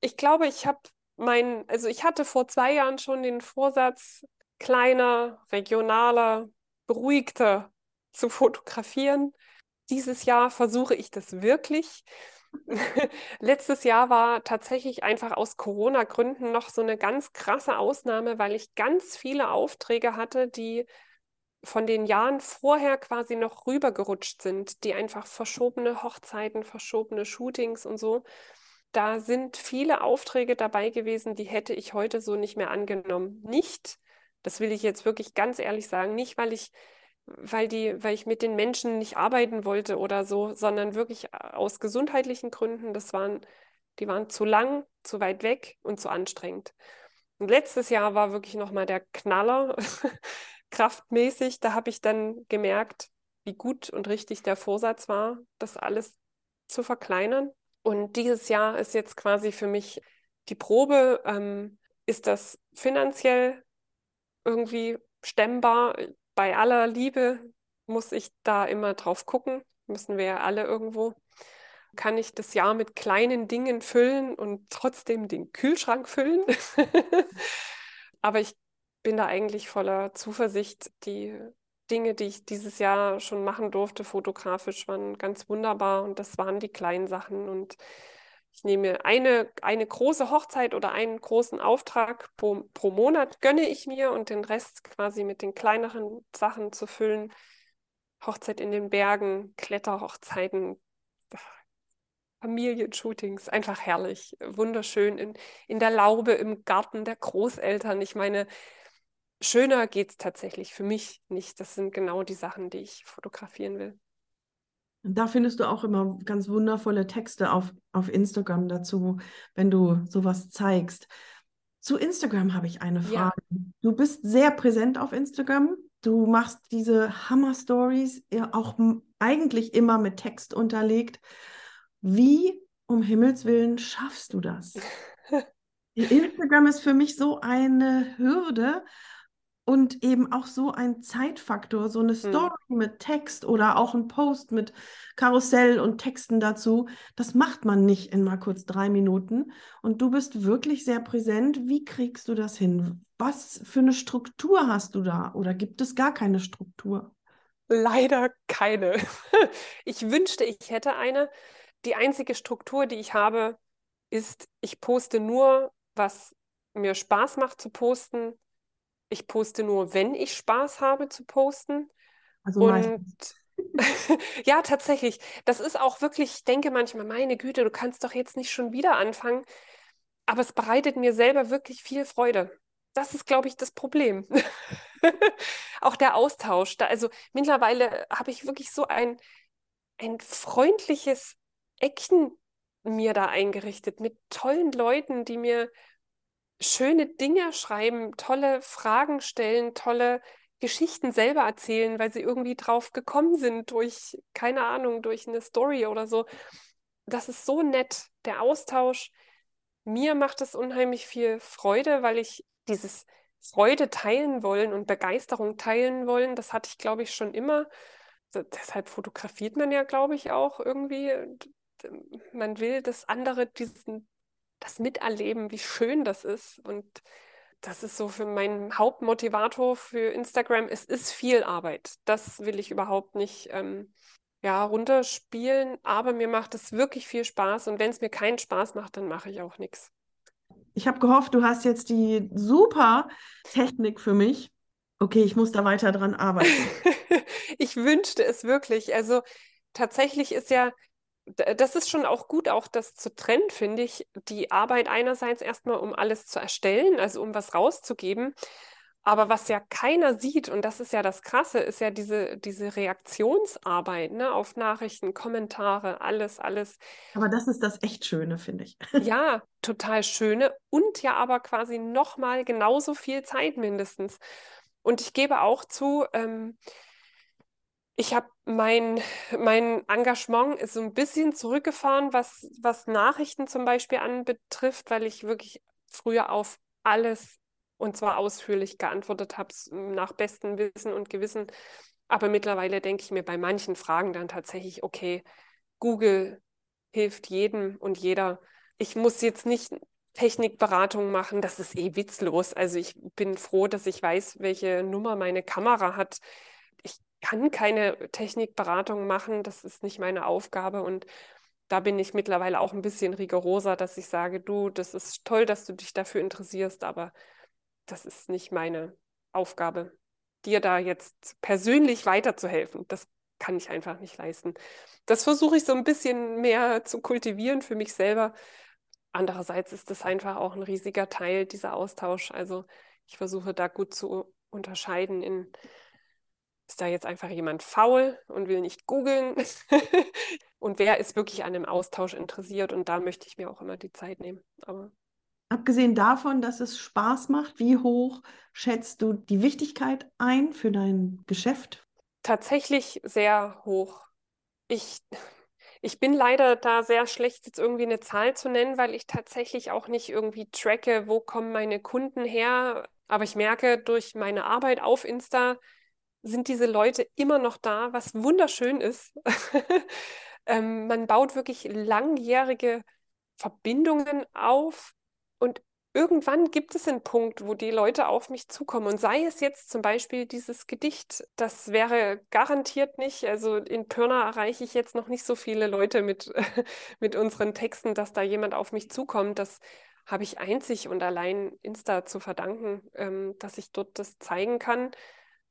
Ich glaube, ich habe mein, also ich hatte vor zwei Jahren schon den Vorsatz, kleiner, regionaler, beruhigter zu fotografieren. Dieses Jahr versuche ich das wirklich. Letztes Jahr war tatsächlich einfach aus Corona-Gründen noch so eine ganz krasse Ausnahme, weil ich ganz viele Aufträge hatte, die von den Jahren vorher quasi noch rübergerutscht sind, die einfach verschobene Hochzeiten, verschobene Shootings und so. Da sind viele Aufträge dabei gewesen, die hätte ich heute so nicht mehr angenommen. Nicht, das will ich jetzt wirklich ganz ehrlich sagen, nicht, weil ich, weil die, weil ich mit den Menschen nicht arbeiten wollte oder so, sondern wirklich aus gesundheitlichen Gründen. Das waren, die waren zu lang, zu weit weg und zu anstrengend. Und letztes Jahr war wirklich nochmal der Knaller. kraftmäßig, da habe ich dann gemerkt, wie gut und richtig der Vorsatz war, das alles zu verkleinern. Und dieses Jahr ist jetzt quasi für mich die Probe, ähm, ist das finanziell irgendwie stemmbar? Bei aller Liebe muss ich da immer drauf gucken, müssen wir ja alle irgendwo. Kann ich das Jahr mit kleinen Dingen füllen und trotzdem den Kühlschrank füllen? Aber ich bin da eigentlich voller Zuversicht. Die Dinge, die ich dieses Jahr schon machen durfte, fotografisch, waren ganz wunderbar und das waren die kleinen Sachen. Und ich nehme eine, eine große Hochzeit oder einen großen Auftrag pro, pro Monat, gönne ich mir und den Rest quasi mit den kleineren Sachen zu füllen. Hochzeit in den Bergen, Kletterhochzeiten, Familienshootings, einfach herrlich, wunderschön in, in der Laube im Garten der Großeltern. Ich meine, schöner geht es tatsächlich für mich nicht. Das sind genau die Sachen, die ich fotografieren will. Da findest du auch immer ganz wundervolle Texte auf, auf Instagram dazu, wenn du sowas zeigst. Zu Instagram habe ich eine Frage. Ja. Du bist sehr präsent auf Instagram. Du machst diese Hammer-Stories auch eigentlich immer mit Text unterlegt. Wie um Himmels Willen schaffst du das? Instagram ist für mich so eine Hürde, und eben auch so ein Zeitfaktor, so eine hm. Story mhm. mit Text oder auch ein Post mit Karussell und Texten dazu, das macht man nicht in mal kurz drei Minuten. Und du bist wirklich sehr präsent. Wie kriegst du das hin? Was für eine Struktur hast du da? Oder gibt es gar keine Struktur? Leider keine. Ich wünschte, ich hätte eine. Die einzige Struktur, die ich habe, ist, ich poste nur, was mir Spaß macht zu posten ich poste nur, wenn ich Spaß habe zu posten. Also und ja, tatsächlich. Das ist auch wirklich, ich denke manchmal, meine Güte, du kannst doch jetzt nicht schon wieder anfangen. Aber es bereitet mir selber wirklich viel Freude. Das ist, glaube ich, das Problem. auch der Austausch. Da, also mittlerweile habe ich wirklich so ein, ein freundliches Eckchen mir da eingerichtet mit tollen Leuten, die mir schöne Dinge schreiben, tolle Fragen stellen, tolle Geschichten selber erzählen, weil sie irgendwie drauf gekommen sind durch, keine Ahnung, durch eine Story oder so. Das ist so nett, der Austausch. Mir macht es unheimlich viel Freude, weil ich dieses Freude teilen wollen und Begeisterung teilen wollen, das hatte ich, glaube ich, schon immer. deshalb fotografiert man ja, glaube ich, auch irgendwie. Man will, dass andere diesen das Miterleben, wie schön das ist. Und das ist so für meinen Hauptmotivator für Instagram. Es ist viel Arbeit. Das will ich überhaupt nicht ähm, ja, runterspielen, aber mir macht es wirklich viel Spaß. Und wenn es mir keinen Spaß macht, dann mache ich auch nichts. Ich habe gehofft, du hast jetzt die super Technik für mich. Okay, ich muss da weiter dran arbeiten. ich wünschte es wirklich. Also tatsächlich ist ja das ist schon auch gut, auch das zu trennen, finde ich. Die Arbeit einerseits erstmal, um alles zu erstellen, also um was rauszugeben. Aber was ja keiner sieht, und das ist ja das Krasse, ist ja diese, diese Reaktionsarbeit ne, auf Nachrichten, Kommentare, alles, alles. Aber das ist das echt Schöne, finde ich. Ja, total Schöne und ja aber quasi nochmal genauso viel Zeit mindestens. Und ich gebe auch zu, ähm, ich habe mein, mein Engagement ist so ein bisschen zurückgefahren, was, was Nachrichten zum Beispiel anbetrifft, weil ich wirklich früher auf alles und zwar ausführlich geantwortet habe, nach bestem Wissen und Gewissen. Aber mittlerweile denke ich mir bei manchen Fragen dann tatsächlich, okay, Google hilft jedem und jeder. Ich muss jetzt nicht Technikberatung machen, das ist eh witzlos. Also ich bin froh, dass ich weiß, welche Nummer meine Kamera hat kann keine Technikberatung machen, das ist nicht meine Aufgabe und da bin ich mittlerweile auch ein bisschen rigoroser, dass ich sage, du, das ist toll, dass du dich dafür interessierst, aber das ist nicht meine Aufgabe. dir da jetzt persönlich weiterzuhelfen. Das kann ich einfach nicht leisten. Das versuche ich so ein bisschen mehr zu kultivieren für mich selber. Andererseits ist das einfach auch ein riesiger Teil dieser Austausch. Also ich versuche da gut zu unterscheiden in, ist da jetzt einfach jemand faul und will nicht googeln? und wer ist wirklich an einem Austausch interessiert? Und da möchte ich mir auch immer die Zeit nehmen. Aber Abgesehen davon, dass es Spaß macht, wie hoch schätzt du die Wichtigkeit ein für dein Geschäft? Tatsächlich sehr hoch. Ich, ich bin leider da sehr schlecht, jetzt irgendwie eine Zahl zu nennen, weil ich tatsächlich auch nicht irgendwie tracke, wo kommen meine Kunden her. Aber ich merke durch meine Arbeit auf Insta, sind diese Leute immer noch da, was wunderschön ist. ähm, man baut wirklich langjährige Verbindungen auf und irgendwann gibt es einen Punkt, wo die Leute auf mich zukommen. Und sei es jetzt zum Beispiel dieses Gedicht, das wäre garantiert nicht, also in Pirna erreiche ich jetzt noch nicht so viele Leute mit, mit unseren Texten, dass da jemand auf mich zukommt. Das habe ich einzig und allein Insta zu verdanken, ähm, dass ich dort das zeigen kann,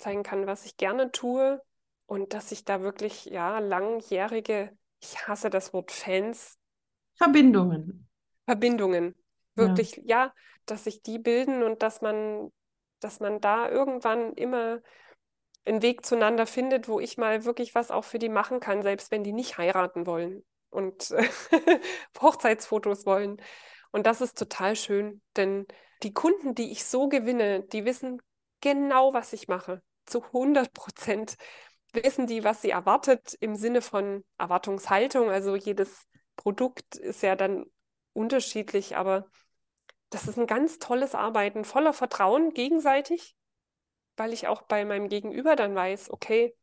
zeigen kann, was ich gerne tue und dass ich da wirklich, ja, langjährige, ich hasse das Wort Fans. Verbindungen. Verbindungen wirklich, ja. ja, dass sich die bilden und dass man, dass man da irgendwann immer einen Weg zueinander findet, wo ich mal wirklich was auch für die machen kann, selbst wenn die nicht heiraten wollen und Hochzeitsfotos wollen. Und das ist total schön, denn die Kunden, die ich so gewinne, die wissen genau, was ich mache. Zu 100 Prozent wissen die, was sie erwartet im Sinne von Erwartungshaltung. Also jedes Produkt ist ja dann unterschiedlich, aber das ist ein ganz tolles Arbeiten, voller Vertrauen gegenseitig, weil ich auch bei meinem Gegenüber dann weiß, okay,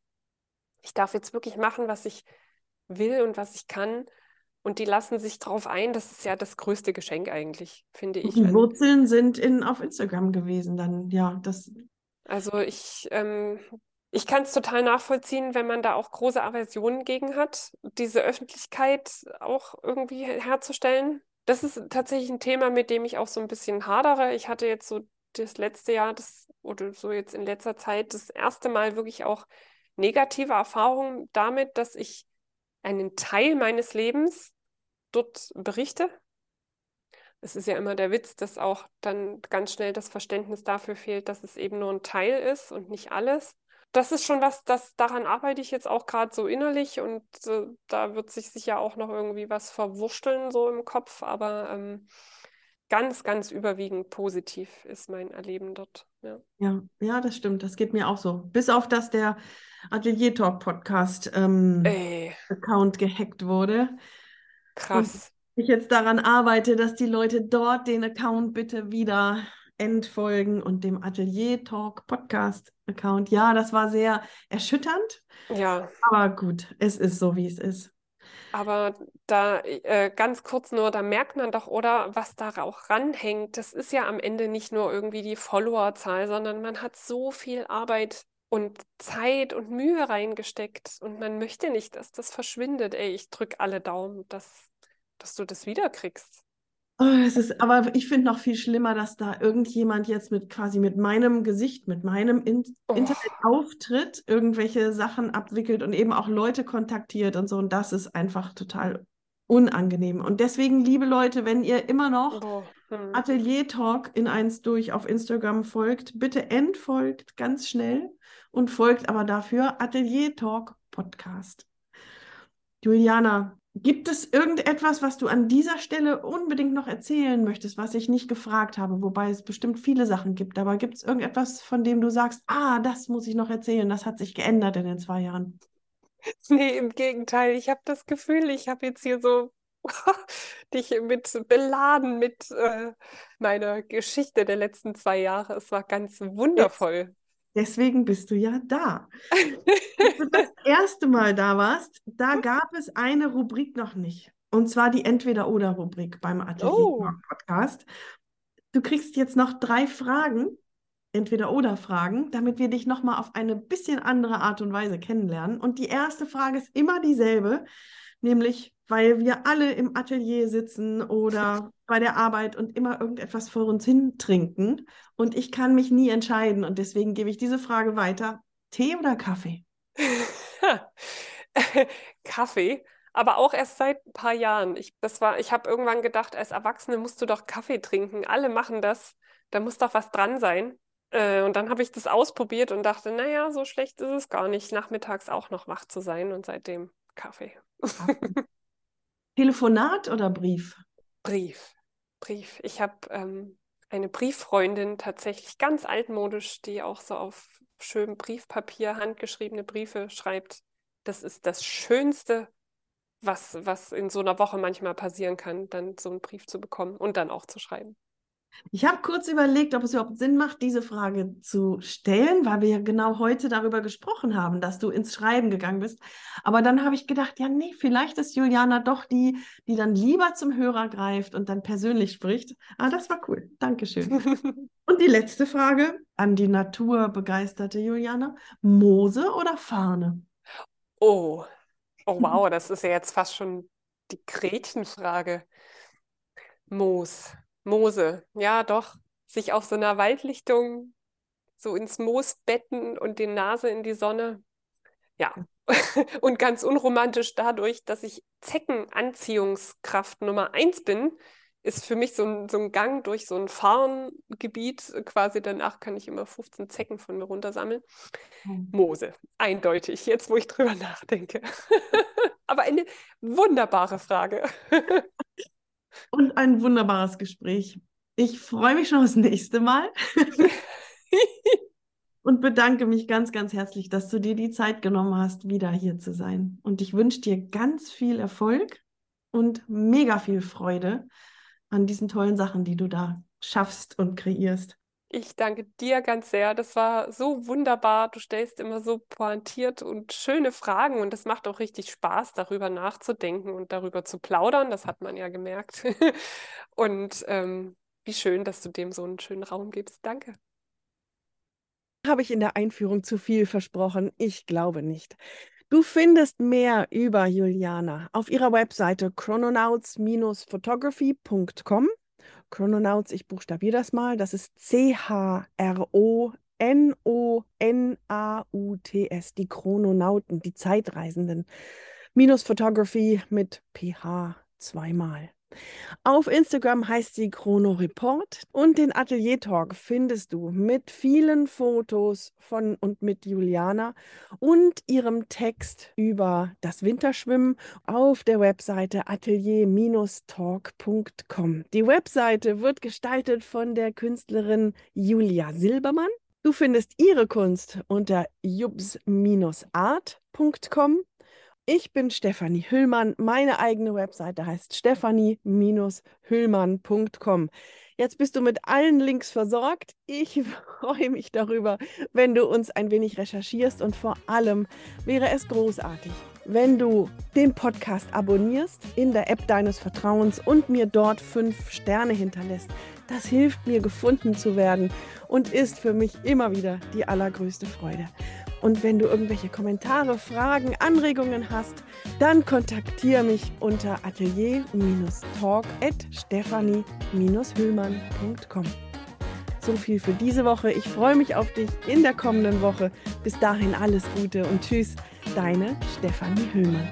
ich darf jetzt wirklich machen, was ich will und was ich kann. Und die lassen sich darauf ein. Das ist ja das größte Geschenk eigentlich, finde ich. Die Wurzeln sind in, auf Instagram gewesen, dann, ja, das. Also ich, ähm, ich kann es total nachvollziehen, wenn man da auch große Aversionen gegen hat, diese Öffentlichkeit auch irgendwie herzustellen das ist tatsächlich ein Thema, mit dem ich auch so ein bisschen hadere. Ich hatte jetzt so das letzte Jahr, das oder so jetzt in letzter Zeit das erste Mal wirklich auch negative Erfahrungen damit, dass ich einen Teil meines Lebens dort berichte. Es ist ja immer der Witz, dass auch dann ganz schnell das Verständnis dafür fehlt, dass es eben nur ein Teil ist und nicht alles das ist schon was, das daran arbeite ich jetzt auch gerade so innerlich und äh, da wird sich sicher auch noch irgendwie was verwurschteln so im Kopf, aber ähm, ganz, ganz überwiegend positiv ist mein Erleben dort. Ja. ja, ja, das stimmt. Das geht mir auch so. Bis auf dass der Atelier Talk Podcast ähm, Account gehackt wurde. Krass. Ich jetzt daran arbeite, dass die Leute dort den Account bitte wieder entfolgen und dem Atelier Talk Podcast Account. Ja, das war sehr erschütternd. Ja. Aber gut, es ist so, wie es ist. Aber da äh, ganz kurz nur, da merkt man doch, oder was da auch ranhängt, das ist ja am Ende nicht nur irgendwie die Followerzahl, sondern man hat so viel Arbeit und Zeit und Mühe reingesteckt und man möchte nicht, dass das verschwindet. Ey, ich drücke alle Daumen, dass, dass du das wiederkriegst. Oh, es ist, aber ich finde noch viel schlimmer, dass da irgendjemand jetzt mit quasi mit meinem Gesicht, mit meinem In oh. Internetauftritt irgendwelche Sachen abwickelt und eben auch Leute kontaktiert und so. Und das ist einfach total unangenehm. Und deswegen, liebe Leute, wenn ihr immer noch oh. hm. Atelier Talk in eins durch auf Instagram folgt, bitte entfolgt ganz schnell und folgt aber dafür Atelier Talk Podcast. Juliana, Gibt es irgendetwas, was du an dieser Stelle unbedingt noch erzählen möchtest, was ich nicht gefragt habe? Wobei es bestimmt viele Sachen gibt. Aber gibt es irgendetwas, von dem du sagst, ah, das muss ich noch erzählen, das hat sich geändert in den zwei Jahren? Nee, im Gegenteil. Ich habe das Gefühl, ich habe jetzt hier so dich mit beladen mit äh, meiner Geschichte der letzten zwei Jahre. Es war ganz wundervoll. Deswegen bist du ja da. Als du das erste Mal da warst, da gab es eine Rubrik noch nicht. Und zwar die Entweder-Oder-Rubrik beim Atelier-Podcast. Oh. Du kriegst jetzt noch drei Fragen, Entweder-Oder-Fragen, damit wir dich nochmal auf eine bisschen andere Art und Weise kennenlernen. Und die erste Frage ist immer dieselbe, nämlich, weil wir alle im Atelier sitzen oder bei der Arbeit und immer irgendetwas vor uns hin trinken. Und ich kann mich nie entscheiden. Und deswegen gebe ich diese Frage weiter. Tee oder Kaffee? Kaffee, aber auch erst seit ein paar Jahren. Ich, ich habe irgendwann gedacht, als Erwachsene musst du doch Kaffee trinken. Alle machen das. Da muss doch was dran sein. Äh, und dann habe ich das ausprobiert und dachte, naja, so schlecht ist es gar nicht, nachmittags auch noch wach zu sein. Und seitdem Kaffee. Telefonat oder Brief? Brief. Brief. Ich habe ähm, eine Brieffreundin tatsächlich ganz altmodisch, die auch so auf schönem Briefpapier handgeschriebene Briefe schreibt. Das ist das Schönste, was, was in so einer Woche manchmal passieren kann, dann so einen Brief zu bekommen und dann auch zu schreiben. Ich habe kurz überlegt, ob es überhaupt Sinn macht, diese Frage zu stellen, weil wir ja genau heute darüber gesprochen haben, dass du ins Schreiben gegangen bist. Aber dann habe ich gedacht, ja, nee, vielleicht ist Juliana doch die, die dann lieber zum Hörer greift und dann persönlich spricht. Ah, das war cool. Dankeschön. und die letzte Frage an die naturbegeisterte Juliana: Moose oder Fahne? Oh, oh wow, das ist ja jetzt fast schon die Gretchenfrage. Moos. Moose, ja doch, sich auf so einer Waldlichtung so ins Moos betten und die Nase in die Sonne. Ja, und ganz unromantisch dadurch, dass ich Zeckenanziehungskraft Nummer eins bin, ist für mich so ein, so ein Gang durch so ein Farngebiet. Quasi danach kann ich immer 15 Zecken von mir runtersammeln. Hm. Moose, eindeutig, jetzt wo ich drüber nachdenke. Aber eine wunderbare Frage. und ein wunderbares Gespräch. Ich freue mich schon aufs nächste Mal und bedanke mich ganz, ganz herzlich, dass du dir die Zeit genommen hast, wieder hier zu sein. Und ich wünsche dir ganz viel Erfolg und mega viel Freude an diesen tollen Sachen, die du da schaffst und kreierst. Ich danke dir ganz sehr. Das war so wunderbar. Du stellst immer so pointiert und schöne Fragen und es macht auch richtig Spaß, darüber nachzudenken und darüber zu plaudern. Das hat man ja gemerkt. und ähm, wie schön, dass du dem so einen schönen Raum gibst. Danke. Habe ich in der Einführung zu viel versprochen? Ich glaube nicht. Du findest mehr über Juliana auf ihrer Webseite chrononauts-photography.com Chrononauts, ich buchstabiere das mal, das ist C-H-R-O-N-O-N-A-U-T-S, die Chrononauten, die Zeitreisenden. Minus Photography mit PH zweimal. Auf Instagram heißt sie Chrono Report und den Atelier Talk findest du mit vielen Fotos von und mit Juliana und ihrem Text über das Winterschwimmen auf der Webseite atelier-talk.com. Die Webseite wird gestaltet von der Künstlerin Julia Silbermann. Du findest ihre Kunst unter jubs-art.com ich bin Stefanie Hüllmann. Meine eigene Webseite heißt stefanie-hüllmann.com. Jetzt bist du mit allen Links versorgt. Ich freue mich darüber, wenn du uns ein wenig recherchierst und vor allem wäre es großartig, wenn du den Podcast abonnierst in der App deines Vertrauens und mir dort fünf Sterne hinterlässt. Das hilft mir, gefunden zu werden und ist für mich immer wieder die allergrößte Freude. Und wenn du irgendwelche Kommentare, Fragen, Anregungen hast, dann kontaktiere mich unter atelier-talk at stephanie-hüllmann.com. So viel für diese Woche. Ich freue mich auf dich in der kommenden Woche. Bis dahin alles Gute und tschüss, deine Stefanie Hüllmann.